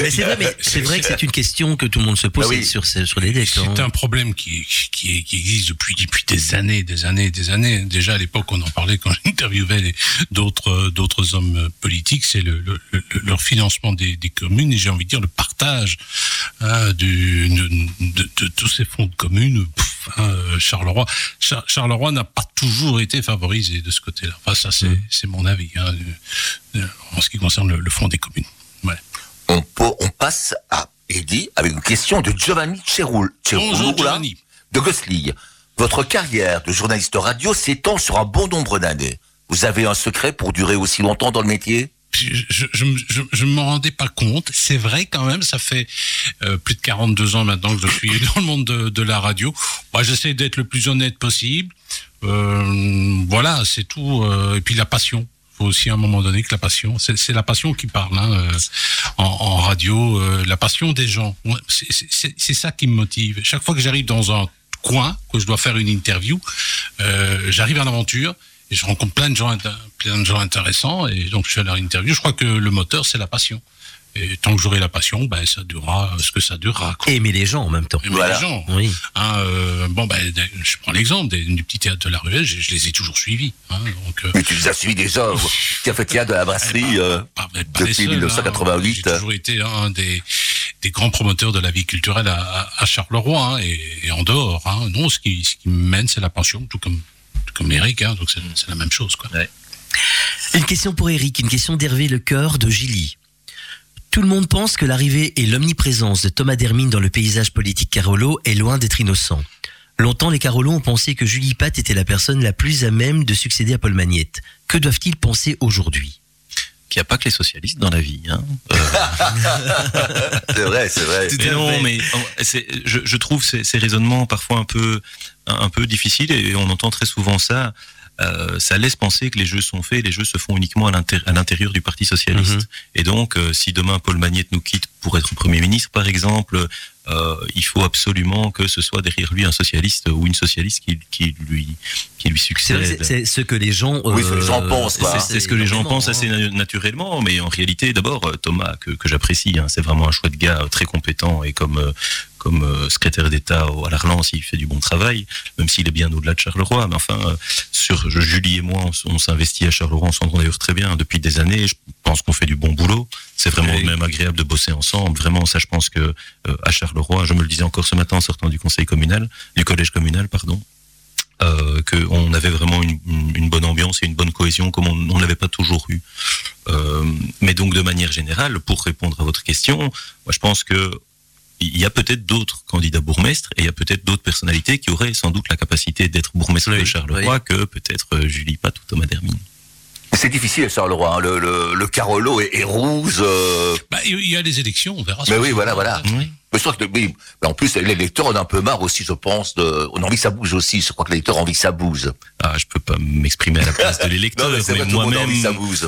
B: Mais vrai, mais c'est vrai que c'est une question que tout le monde se pose
A: Ah oui.
B: sur, sur les hein.
C: C'est un problème qui, qui, existe depuis, depuis des années, des années, des années. Déjà à l'époque, on en parlait quand j'interviewais d'autres d'autres hommes politiques, c'est le, le- le- leur financement des, des communes et j'ai envie de dire le partage hein, du, de, de- de tous ces fonds de communes. Pff, hein, Charleroi, Char- Charleroi n'a pas toujours été favorisé de ce côté-là. Enfin, ça c'est c'est mon avis hein, en ce qui concerne le, le fonds des communes. Ouais.
A: On, passe à Eddie avec une question de Giovanni Ceroul,
C: Bonjour Giovanni.
A: de Gosling. Votre carrière de journaliste radio s'étend sur un bon nombre d'années. Vous avez un secret pour durer aussi longtemps dans le métier?
C: Je, je, je, je, je me rendais pas compte. C'est vrai quand même, ça fait euh, plus de 42 ans maintenant que je suis dans le monde de, de la radio. Moi, j'essaie d'être le plus honnête possible. Euh, voilà, c'est tout. Euh, et puis la passion. Aussi à un moment donné que la passion, c'est la passion qui parle hein, euh, en, radio, euh, la passion des gens. C'est- ça qui me motive. Chaque fois que j'arrive dans un coin, que je dois faire une interview, euh, j'arrive à l'aventure et je rencontre plein de gens, plein de gens intéressants et donc je fais leur interview. Je crois que le moteur c'est la passion. Et tant que j'aurai la passion, ben ça durera ce que ça durera. quoi.
B: Aimer les gens en même temps.
C: Aimer
A: Voilà.
C: les gens.
B: Oui.
C: Hein, euh, bon, ben, je prends l'exemple des, du petit théâtre de la Ruelle, je, je les ai toujours suivis. Hein, donc, euh,
A: Mais tu les as suivis déjà. Tu as fait théâtre de la brasserie. euh,
C: pas- pas les
A: depuis
C: seuls, hein.
A: 1988.
C: J'ai toujours été un des, des grands promoteurs de la vie culturelle à, à- à Charleroi hein, et, et en dehors. Hein. Non, ce qui, ce qui me mène, c'est la passion, tout comme, tout comme Eric. Hein, donc c'est c'est la même chose. Quoi.
B: Une question pour Eric, une question d'Hervé Lecoeur de Gilly. Tout le monde pense que l'arrivée et l'omniprésence de Thomas Dermine dans le paysage politique Carolo est loin d'être innocent. Longtemps, les Carolos ont pensé que Julie Pat était la personne la plus à même de succéder à Paul Magnette. Que doivent-ils penser aujourd'hui?
D: Qu'il n'y a pas que les socialistes dans la vie. Hein. Euh,
A: C'est vrai, c'est vrai.
D: Mais non, mais c'est- je, je trouve ces, ces raisonnements parfois un peu, un, un peu difficiles et on entend très souvent ça. Euh, ça laisse penser que les jeux sont faits, les jeux se font uniquement à l'intér- à l'intérieur du Parti socialiste.
B: Mhm.
D: Et donc, euh, si demain Paul Magnette nous quitte pour être Premier ministre, par exemple, euh, il faut absolument que ce soit derrière lui un socialiste ou une socialiste qui, qui lui qui succède.
B: c'est- ce que les gens.
A: Oui, ce que les gens pensent.
D: C'est ce que les gens pensent assez
B: hein.
D: na- naturellement, mais en réalité, d'abord, Thomas, que, que j'apprécie, hein, c'est vraiment un chouette gars euh, très compétent et comme, euh, comme euh, secrétaire d'État à la relance, il fait du bon travail, même s'il est bien au-delà de Charleroi. Mais enfin, euh, sur Julie et moi, on, s'investit à Charleroi, on s'entend d'ailleurs très bien depuis des années. Je pense qu'on fait du bon boulot. C'est vraiment
C: Oui.
D: même agréable de bosser ensemble. Vraiment, ça, je pense que euh, à Charleroi, je me le disais encore ce matin en sortant du conseil communal, du collège communal, pardon. Euh, qu'on avait vraiment une, bonne ambiance et une bonne cohésion comme on l'avait pas toujours eu. Euh, mais donc de manière générale, pour répondre à votre question, moi je pense que il y a peut-être d'autres candidats bourgmestres et il y a peut-être d'autres personnalités qui auraient sans doute la capacité d'être bourgmestre
B: Oui,
D: de Charleroi que peut-être euh, Julie Pat ou Thomas Dermine.
A: C'est difficile à Charleroi. hein. Le, le, le Carolo est, est rouge. euh,
C: Bah, il y a les élections, on verra.
A: Mais oui, voilà, voilà.
D: Oui.
A: Mais je crois que, oui, mais en plus, les lecteurs en ont un peu marre aussi, je pense. De, on a envie que ça bouge aussi. Je crois que les lecteurs ont envie que ça bouge.
D: Ah, je peux pas m'exprimer à la place de l'électeur,
A: mais
D: mais
A: a
D: moi-même.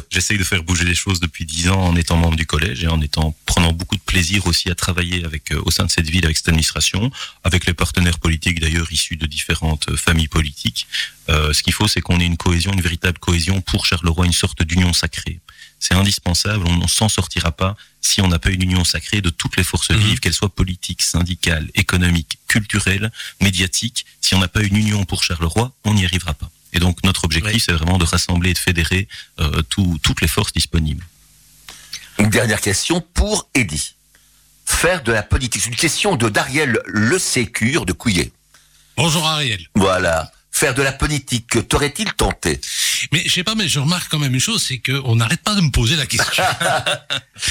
D: J'essaye de faire bouger les choses depuis dix ans en étant membre du collège et en étant prenant beaucoup de plaisir aussi à travailler avec euh, au sein de cette ville avec cette administration, avec les partenaires politiques d'ailleurs issus de différentes euh, familles politiques. Euh, ce qu'il faut, c'est qu'on ait une cohésion, une véritable cohésion pour Charleroi, une sorte d'union sacrée. C'est indispensable. On ne s'en sortira pas si on n'a pas une union sacrée de toutes les forces
B: Mhm.
D: vives, qu'elles soient politiques, syndicales, économiques, culturelles, médiatiques. Si on n'a pas une union pour Charleroi, on n'y arrivera pas. Et donc notre objectif,
B: Oui.
D: c'est vraiment de rassembler et de fédérer euh, tout- toutes les forces disponibles.
A: Une dernière question pour Eddy. Faire de la politique. C'est une question de Dariel Le Sécure de Couillet.
C: Bonjour Ariel.
A: Voilà. Faire de la politique, t'aurait-il tenté?
C: Mais je sais pas, mais je remarque quand même une chose, c'est qu'on n'arrête pas de me poser la question.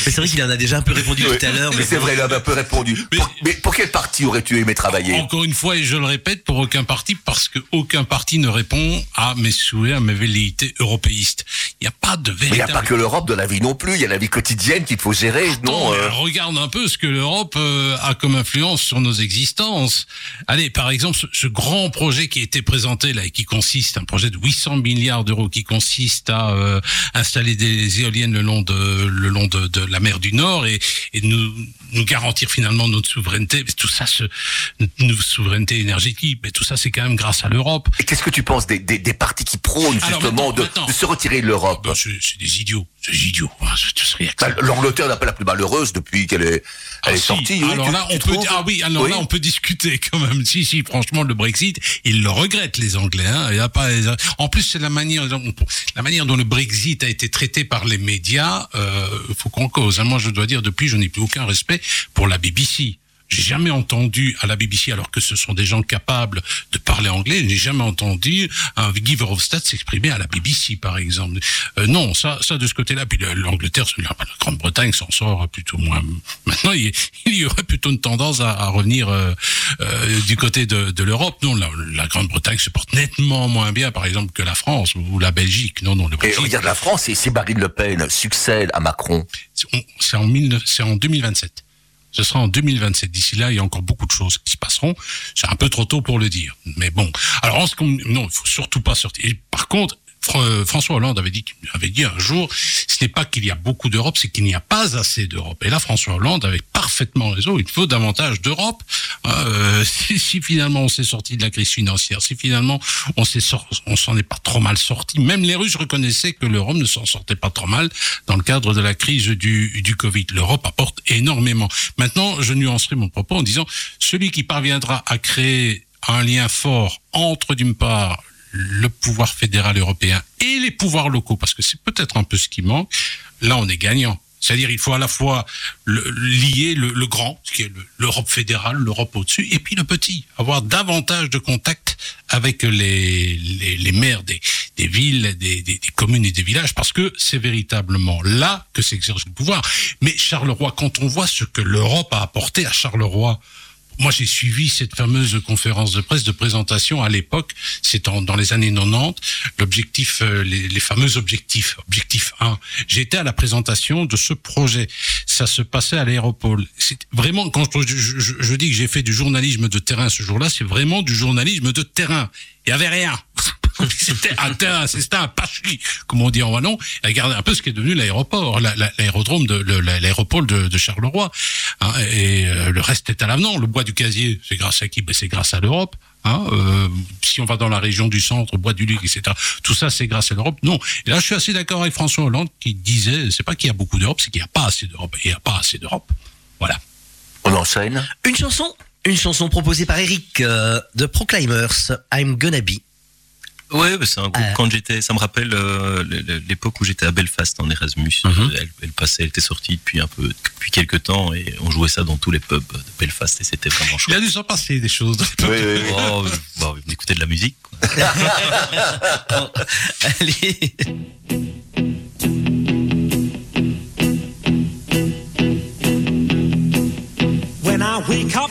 B: Mais c'est vrai qu'il en a déjà un peu répondu
A: Oui.
B: tout à l'heure. mais
A: C'est vrai, il avait un peu répondu.
C: Mais-
A: Pour, mais pour quel parti aurais-tu aimé travailler?
C: Encore une fois, et je le répète, pour aucun parti, parce que aucun parti ne répond à mes souhaits, à mes velléités européistes. Il n'y a pas de
A: Mais il n'y a
C: véritable...
A: pas que l'Europe de la vie non plus. Il y a la vie quotidienne qu'il faut gérer. Non, euh,
C: regarde un peu ce que l'Europe euh, a comme influence sur nos existences. Allez, par exemple, ce, ce grand projet qui a été présenté et qui consiste, un projet de 800 milliards d'euros qui consiste à euh, installer des éoliennes le long de le long de la mer du Nord et, et nous nous garantir finalement notre souveraineté. Mais tout ça, ce, notre souveraineté énergétique, mais tout ça, c'est quand même grâce à l'Europe.
A: Et qu'est-ce que tu penses des, des, des partis qui prônent justement
C: maintenant,
A: de,
C: maintenant.
A: de se retirer de l'Europe
C: Ben, c'est c'est des idiots, c'est des idiots.
A: Bah, L'Angleterre n'est pas la plus malheureuse depuis qu'elle est, elle
C: Ah,
A: est
C: si.
A: sortie.
C: alors là,
A: tu
C: on peut, ah oui, alors
A: Oui.
C: là, on peut discuter quand même. Si, si, franchement, le Brexit, ils le regrettent, les Anglais. Hein. Il y a pas, en plus, c'est la manière, la manière dont le Brexit a été traité par les médias. Euh, faut qu'on cause. hein. Moi, je dois dire, depuis, je n'ai plus aucun respect pour la BBC. J'ai jamais entendu à la BBC, alors que ce sont des gens capables de parler anglais, j'ai jamais entendu un Guy Verhofstadt s'exprimer à la BBC, par exemple. Euh, non, ça, ça de ce côté-là. Puis le- l'Angleterre, la, Grande-Bretagne s'en sort plutôt moins. Maintenant, il y, aurait plutôt une tendance à, à revenir euh, euh, du côté de, de l'Europe. Non, la, la Grande-Bretagne se porte nettement moins bien, par exemple, que la France ou la Belgique. Non, non, le
A: Et
C: Brexit,
A: regarde la France, et si Marine Le Pen succède à Macron,
C: c'est c'est en, 19 c'est en 2027. Ce sera en 2027. D'ici là, il y a encore beaucoup de choses qui se passeront. C'est un peu trop tôt pour le dire. Mais bon. Alors, en ce qu'on- non, il faut surtout pas sortir. Et par contre, François Hollande avait dit, avait dit un jour, ce n'est pas qu'il y a beaucoup d'Europe, c'est qu'il n'y a pas assez d'Europe. Et là, François Hollande avait parfaitement raison. Il faut davantage d'Europe. Euh, si, finalement on s'est sorti de la crise financière, si finalement on s'est s'en est pas trop mal sorti. Même les Russes reconnaissaient que l'Europe ne s'en sortait pas trop mal dans le cadre de la crise du Covid. L'Europe apporte énormément. Maintenant, je nuancerai mon propos en disant celui qui parviendra à créer un lien fort entre d'une part le pouvoir fédéral européen et les pouvoirs locaux, parce que c'est peut-être un peu ce qui manque, là on est gagnant. C'est-à-dire il faut à la fois lier le, grand, ce qui est le- l'Europe fédérale, l'Europe au-dessus, et puis le petit, avoir davantage de contact avec les, les, maires des, des villes, des, des communes et des villages, parce que c'est véritablement là que s'exerce le pouvoir. Mais Charleroi, quand on voit ce que l'Europe a apporté à Charleroi, moi, j'ai suivi cette fameuse conférence de presse de présentation à l'époque. C'est dans les années 90. L'objectif, euh, les, les fameux objectifs. Objectif 1. J'étais à la présentation de ce projet. Ça se passait à l'aéropole. C'est vraiment quand je- je- je dis que j'ai fait du journalisme de terrain ce jour-là, c'est vraiment du journalisme de terrain. Il y avait rien. c'était un, terrain, c'était un pachli, comme on dit en wallon. Et regardez un peu ce qui est devenu l'aéroport, la- la- l'aérodrome de le- la- l'aéropole de, de Charleroi. Hein, et euh, le reste est à l'avenant. Le bois du casier, c'est grâce à qui? Ben, C'est grâce à l'Europe. Hein, euh, si on va dans la région du centre, bois du Luc, etc. Tout ça, c'est grâce à l'Europe. Non. Et là, je suis assez d'accord avec François Hollande qui disait, c'est pas qu'il y a beaucoup d'Europe, c'est qu'il n'y a pas assez d'Europe. Et il n'y a pas assez d'Europe. Voilà.
A: On enchaîne.
B: Une chanson, une chanson proposée par Eric euh, de Proclaimers, I'm Gonna Be.
D: Ouais, c'est un groupe
B: Euh.
D: quand j'étais, ça me rappelle euh, l'époque où j'étais à Belfast en Erasmus.
B: Mhm.
D: elle, elle passait, elle était sortie depuis un peu, depuis quelques temps et on jouait ça dans tous les pubs de Belfast et c'était vraiment
C: Il
D: chouette.
C: a dû s'en passer des choses.
A: Oui, oui, oui.
D: Oh, bah, on écoutait de la musique. quoi.
B: Allez.
J: When I wake up,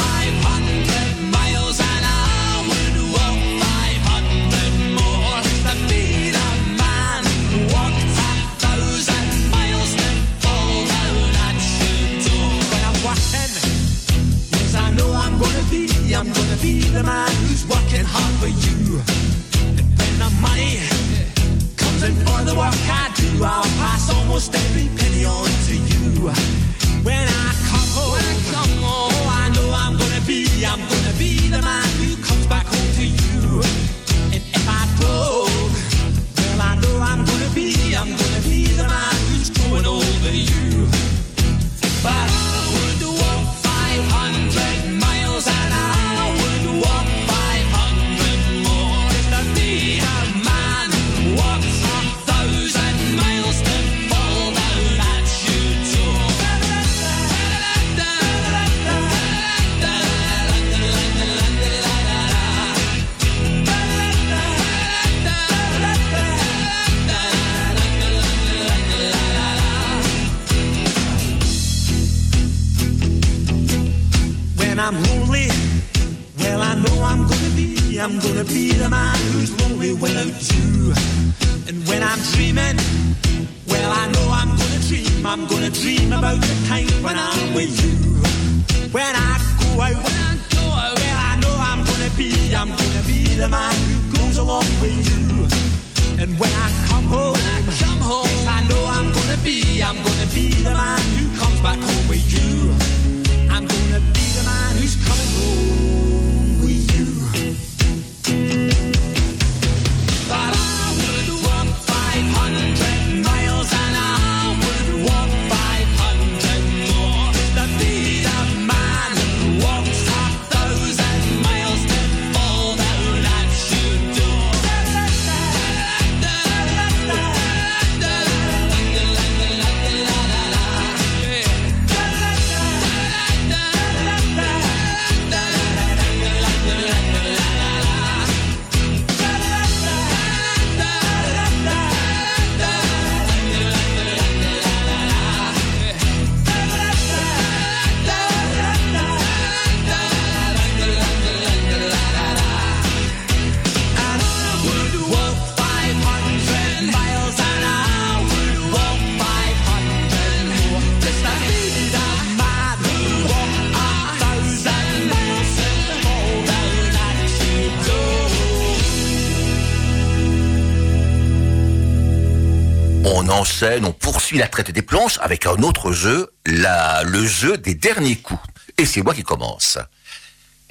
J: On
A: poursuit la traite des planches avec un autre jeu, la, le jeu des derniers coups. Et c'est moi qui commence.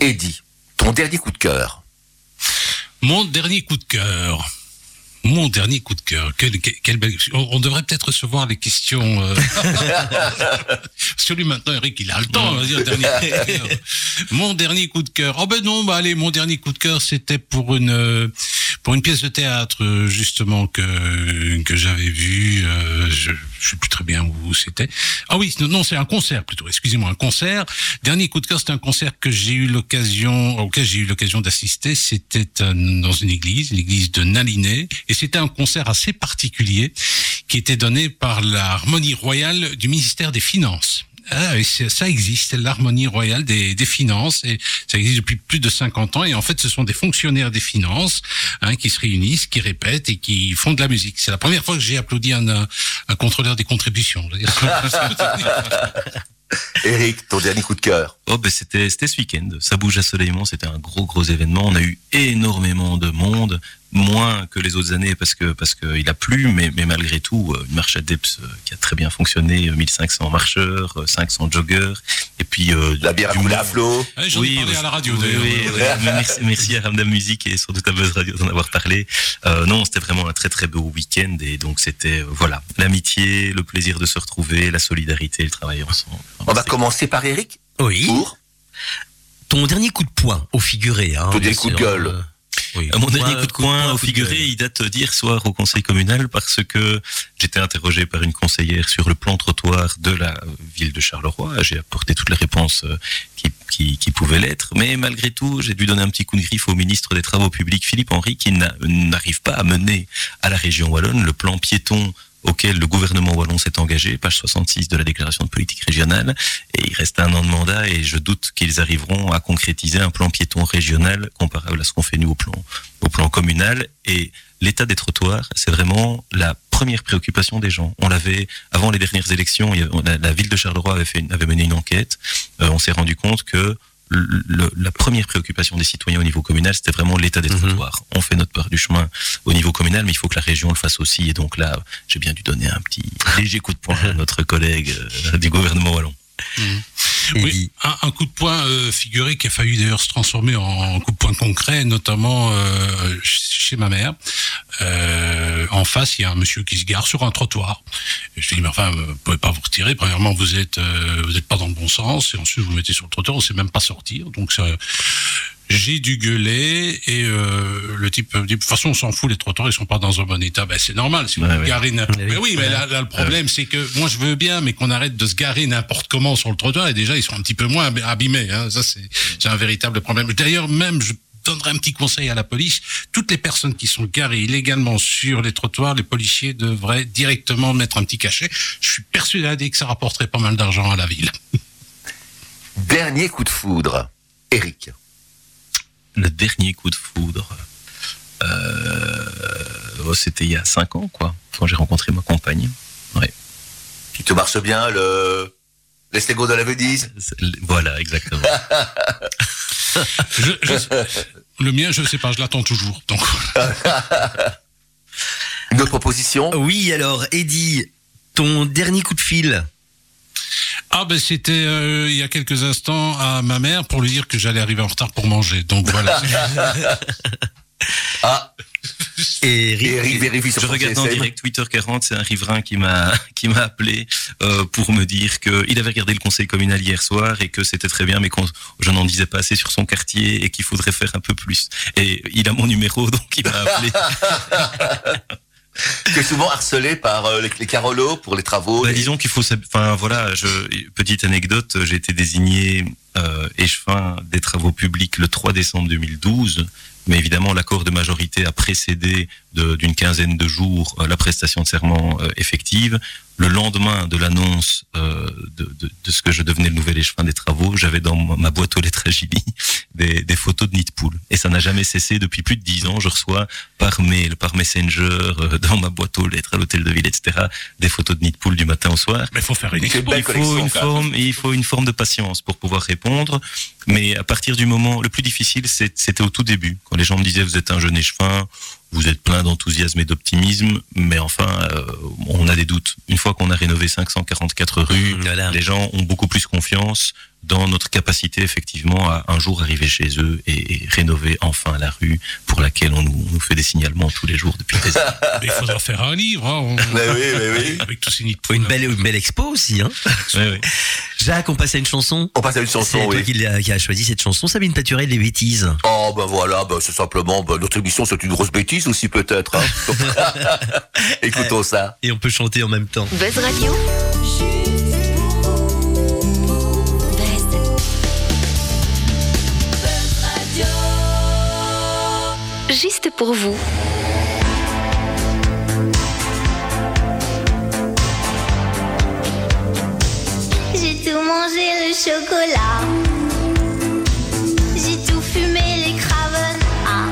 A: Eddie, ton dernier coup de cœur.
C: Mon dernier coup de cœur. Mon dernier coup de cœur. Quelle, quelle- quelle belle- on, devrait peut-être recevoir les questions. euh, Parce que lui maintenant, Eric, il a le temps. dire, dernier de. Mon dernier coup de cœur. Oh ben non, bah allez, mon dernier coup de cœur, c'était pour une euh, pour une pièce de théâtre euh, justement que que j'avais vue. euh, je, je sais plus très bien où c'était. Ah oui, non, non, c'est un concert plutôt. Excusez-moi, un concert. Dernier coup de cœur, c'était un concert que j'ai eu l'occasion, auquel j'ai eu l'occasion d'assister. C'était un- dans une église, l'église de Naliné, et c'était un concert assez particulier qui était donné par l'harmonie royale du ministère des Finances. Ah, et ça existe, c'est l'harmonie royale des, des finances, et ça existe depuis plus de 50 ans, et en fait, ce sont des fonctionnaires des finances hein, qui se réunissent, qui répètent et qui font de la musique. C'est la première fois que j'ai applaudi un, un, un contrôleur des contributions.
A: Eric, ton dernier coup de cœur.
D: Oh ben c'était c'était ce week-end. Ça bouge à Soleillement, c'était un gros gros événement. On a eu énormément de monde, moins que les autres années parce que parce que il a plu, mais mais malgré tout euh, une marche à Deps euh, qui a très bien fonctionné, euh, 1500 marcheurs, euh, 500 joggeurs, et puis euh,
A: La bière
D: du
A: à flot.
C: Ouais, J'en ai parlé à la radio
D: oui, oui, oui. Merci, merci à Ramdam Music et surtout à Buzz Radio d'en avoir parlé. Euh, non, c'était vraiment un très très beau week-end et donc c'était euh, voilà l'amitié, le plaisir de se retrouver, la solidarité, le travail ensemble.
A: On va commencer par Eric.
B: Oui.
A: Pour
B: Ton dernier coup de poing au figuré. Hein,
A: Ton dernier coup de gueule.
B: Oui.
D: Mon dernier coup de coin au figuré, il date d'hier soir au conseil communal parce que j'étais interrogé par une conseillère sur le plan trottoir de la ville de Charleroi. J'ai apporté toutes les réponses euh, qui, qui, qui pouvaient l'être, mais malgré tout, j'ai dû donner un petit coup de griffe au ministre des Travaux publics, Philippe Henry, qui n'a- n'arrive pas à mener à la région wallonne le plan piéton auquel le gouvernement wallon s'est engagé, page 66 de la déclaration de politique régionale, et il reste un an de mandat et je doute qu'ils arriveront à concrétiser un plan piéton régional comparable à ce qu'on fait nous au plan, au plan communal. Et l'état des trottoirs, c'est vraiment la première préoccupation des gens. On l'avait, avant les dernières élections, la ville de Charleroi avait, fait avait mené une enquête. Euh, on s'est rendu compte que le- la première préoccupation des citoyens au niveau communal, c'était vraiment l'état des
B: Mhm.
D: trottoirs. On fait notre part du chemin au niveau communal, mais il faut que la région le fasse aussi. Et donc là, j'ai bien dû donner un petit léger coup de poing à notre collègue euh, du gouvernement wallon.
B: Eddie.
C: Oui, un, un coup de poing euh, figuré qui a failli d'ailleurs se transformer en coup de poing concret, notamment euh, chez ma mère. Euh, en face, il y a un monsieur qui se gare sur un trottoir. Et je lui dis, mais enfin, vous pouvez pas vous retirer. Premièrement, vous êtes euh, vous êtes pas dans le bon sens, et ensuite vous vous mettez sur le trottoir, on sait même pas sortir. Donc ça, j'ai dû gueuler et euh, le type me dit de toute façon on s'en fout les trottoirs ils sont pas dans un bon état ben c'est normal si vous
D: Ouais,
C: vous
D: ouais.
C: garez n'importe
B: Oui.
C: mais oui mais là, là, le problème c'est que moi je veux bien mais qu'on arrête de se garer n'importe comment sur le trottoir et déjà ils sont un petit peu moins ab- abîmés hein. ça c'est c'est un véritable problème d'ailleurs même je donnerai un petit conseil à la police toutes les personnes qui sont garées illégalement sur les trottoirs les policiers devraient directement mettre un petit cachet je suis persuadé que ça rapporterait pas mal d'argent à la ville
A: Dernier coup de foudre. Eric.
D: Le dernier coup de foudre, euh, oh, c'était il y a cinq ans, quoi, quand j'ai rencontré ma compagne.
A: Qui te marche bien le les Legos de la Venise
D: C'est- Voilà, exactement.
C: Je- je- le mien je sais pas je l'attends toujours donc
A: Une autre proposition?
B: Oui, alors, Eddie, ton dernier coup de fil.
C: Ah ben c'était euh, il y a quelques instants à ma mère pour lui dire que j'allais arriver en retard pour manger. Donc voilà.
A: Ah,
B: Et
A: et Eric vérifie sur
D: Je regarde en direct Twitter 40, c'est un riverain qui m'a qui m'a appelé euh, pour me dire que il avait regardé le conseil communal hier soir et que c'était très bien, mais qu'on je n'en disais pas assez sur son quartier et qu'il faudrait faire un peu plus. Et il a mon numéro, donc il m'a appelé.
A: Tu es souvent harcelé par euh, les, les Carolos pour les travaux.
D: Bah,
A: les-
D: disons qu'il faut, enfin voilà, je, petite anecdote, j'ai été désigné euh, échevin des travaux publics le 3 décembre 2012, mais évidemment l'accord de majorité a précédé d'une quinzaine de jours euh, la prestation de serment euh, effective. Le lendemain de l'annonce euh, de, de, de ce que je devenais le nouvel échevin des travaux, j'avais dans ma boîte aux lettres à Gilly des, des photos de nid de poule. Et ça n'a jamais cessé depuis plus de dix ans. Je reçois par mail, par messenger, euh, dans ma boîte aux lettres à l'hôtel de ville, etc., des photos de nid de poule du matin au soir.
C: Mais il faut faire une expo.
A: belle
D: Il faut une forme, il faut une forme de patience pour pouvoir répondre. Mais à partir du moment, le plus difficile, c'était au tout début, quand les gens me disaient vous êtes un jeune échevin, vous êtes plein d'enthousiasme et d'optimisme, mais enfin, euh, on a des doutes. Une fois qu'on a rénové 544 rues,
B: Voilà.
D: les gens ont beaucoup plus confiance. Dans notre capacité effectivement à un jour arriver chez eux et, et rénover enfin la rue pour laquelle on nous, on nous fait des signalements tous les jours depuis des années.
C: Il faudra faire un livre, hein, on-
A: Mais oui, mais oui.
C: avec tous ces nids de
B: une belle, une belle expo aussi. Hein. Jacques, on passe à une chanson.
A: On passe à une
B: C'est
A: chanson,
B: toi
A: oui.
B: qui, l'a- qui a choisi cette chanson. Sabine Paturel, les bêtises.
A: Oh, ben voilà, ben, c'est simplement, ben, notre émission, c'est une grosse bêtise aussi, peut-être. hein. Écoutons ça.
B: Et on peut chanter en même temps.
G: Buzz Radio. Juste pour vous.
K: J'ai tout mangé le chocolat. J'ai tout fumé les craven. Ah.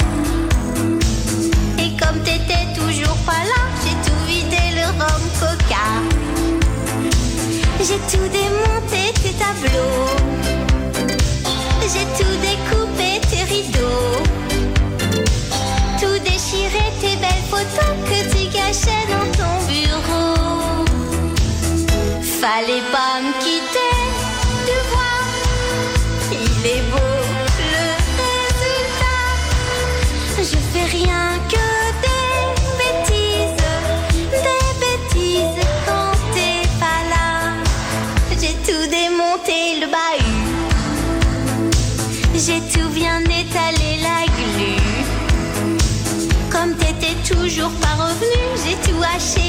K: Et comme t'étais toujours pas là, j'ai tout vidé le rhum coca. J'ai tout démonté tes tableaux. J'ai tout découpé que tu cachais dans ton bureau. Fallait pas me quitter, tu vois. Il est beau le résultat. Je fais rien que j'ai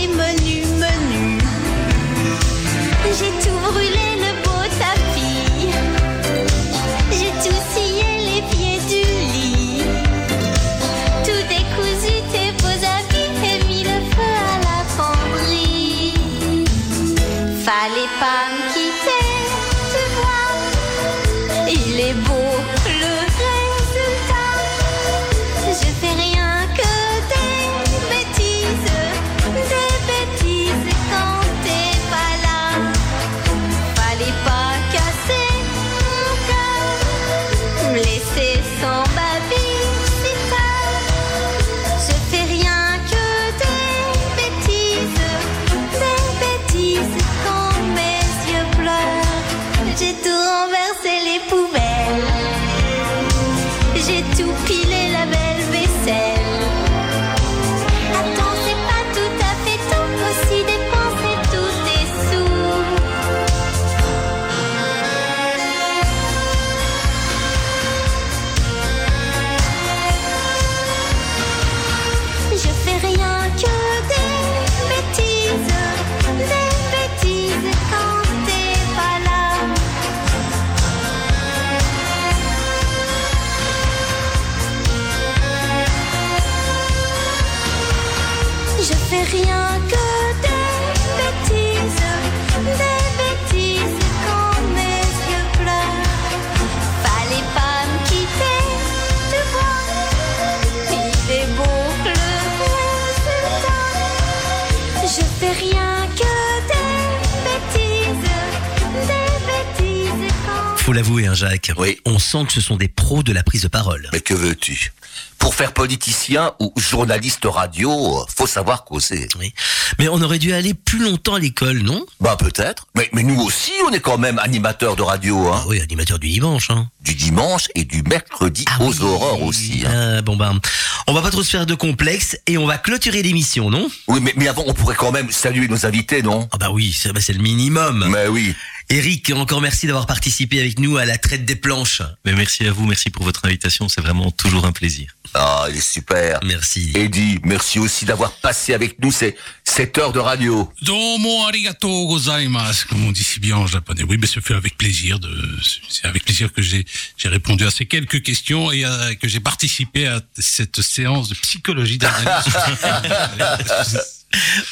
B: Faut l'avouer, hein, Jacques.
A: Oui.
B: On sent que ce sont des pros de la prise de parole.
A: Mais que veux-tu? Pour faire politicien ou journaliste radio, faut savoir causer.
B: Oui. Mais on aurait dû aller plus longtemps à l'école, non?
A: Bah peut-être. Mais, mais nous aussi, on est quand même animateurs de radio, hein.
B: Ah oui, animateur du dimanche. Hein.
A: Du dimanche et du mercredi aux
B: oui.
A: aurores aussi. hein.
B: Ah, bon ben, on va pas trop se faire de complexe et on va clôturer l'émission, non?
A: Oui, mais, mais avant, on pourrait quand même saluer nos invités, non?
B: Ah bah oui, c'est bah, c'est le minimum.
A: Mais oui.
B: Eric, encore merci d'avoir participé avec nous à la traite des planches.
D: Mais merci à vous, merci pour votre invitation, c'est vraiment toujours un plaisir.
A: Ah, il est super.
B: Merci.
A: Eddie, merci aussi d'avoir passé avec nous ces, cette heure de radio.
C: Domo arigato gozaimasu, comme on dit si bien en japonais. Oui, mais ça fait avec plaisir de, c'est avec plaisir que j'ai, j'ai répondu à ces quelques questions et à- que j'ai participé à cette séance de psychologie d'analyse.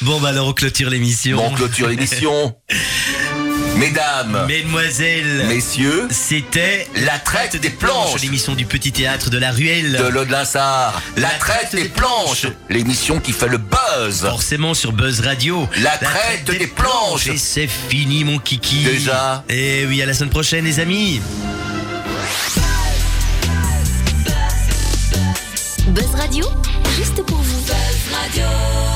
B: Bon bah alors on clôture l'émission.
A: Bon, on clôture l'émission. Mesdames,
B: Mesdemoiselles,
A: messieurs,
B: c'était
A: la traite des planches
B: l'émission du petit théâtre de la ruelle.
A: de l'Aude-Linsard. La traite des planches, l'émission qui fait le buzz.
B: Forcément sur Buzz Radio.
A: La traite des planches.
B: Et c'est fini mon kiki.
A: Déjà.
B: Et oui, à la semaine prochaine les amis.
G: Buzz Radio, juste pour vous.
E: Radio.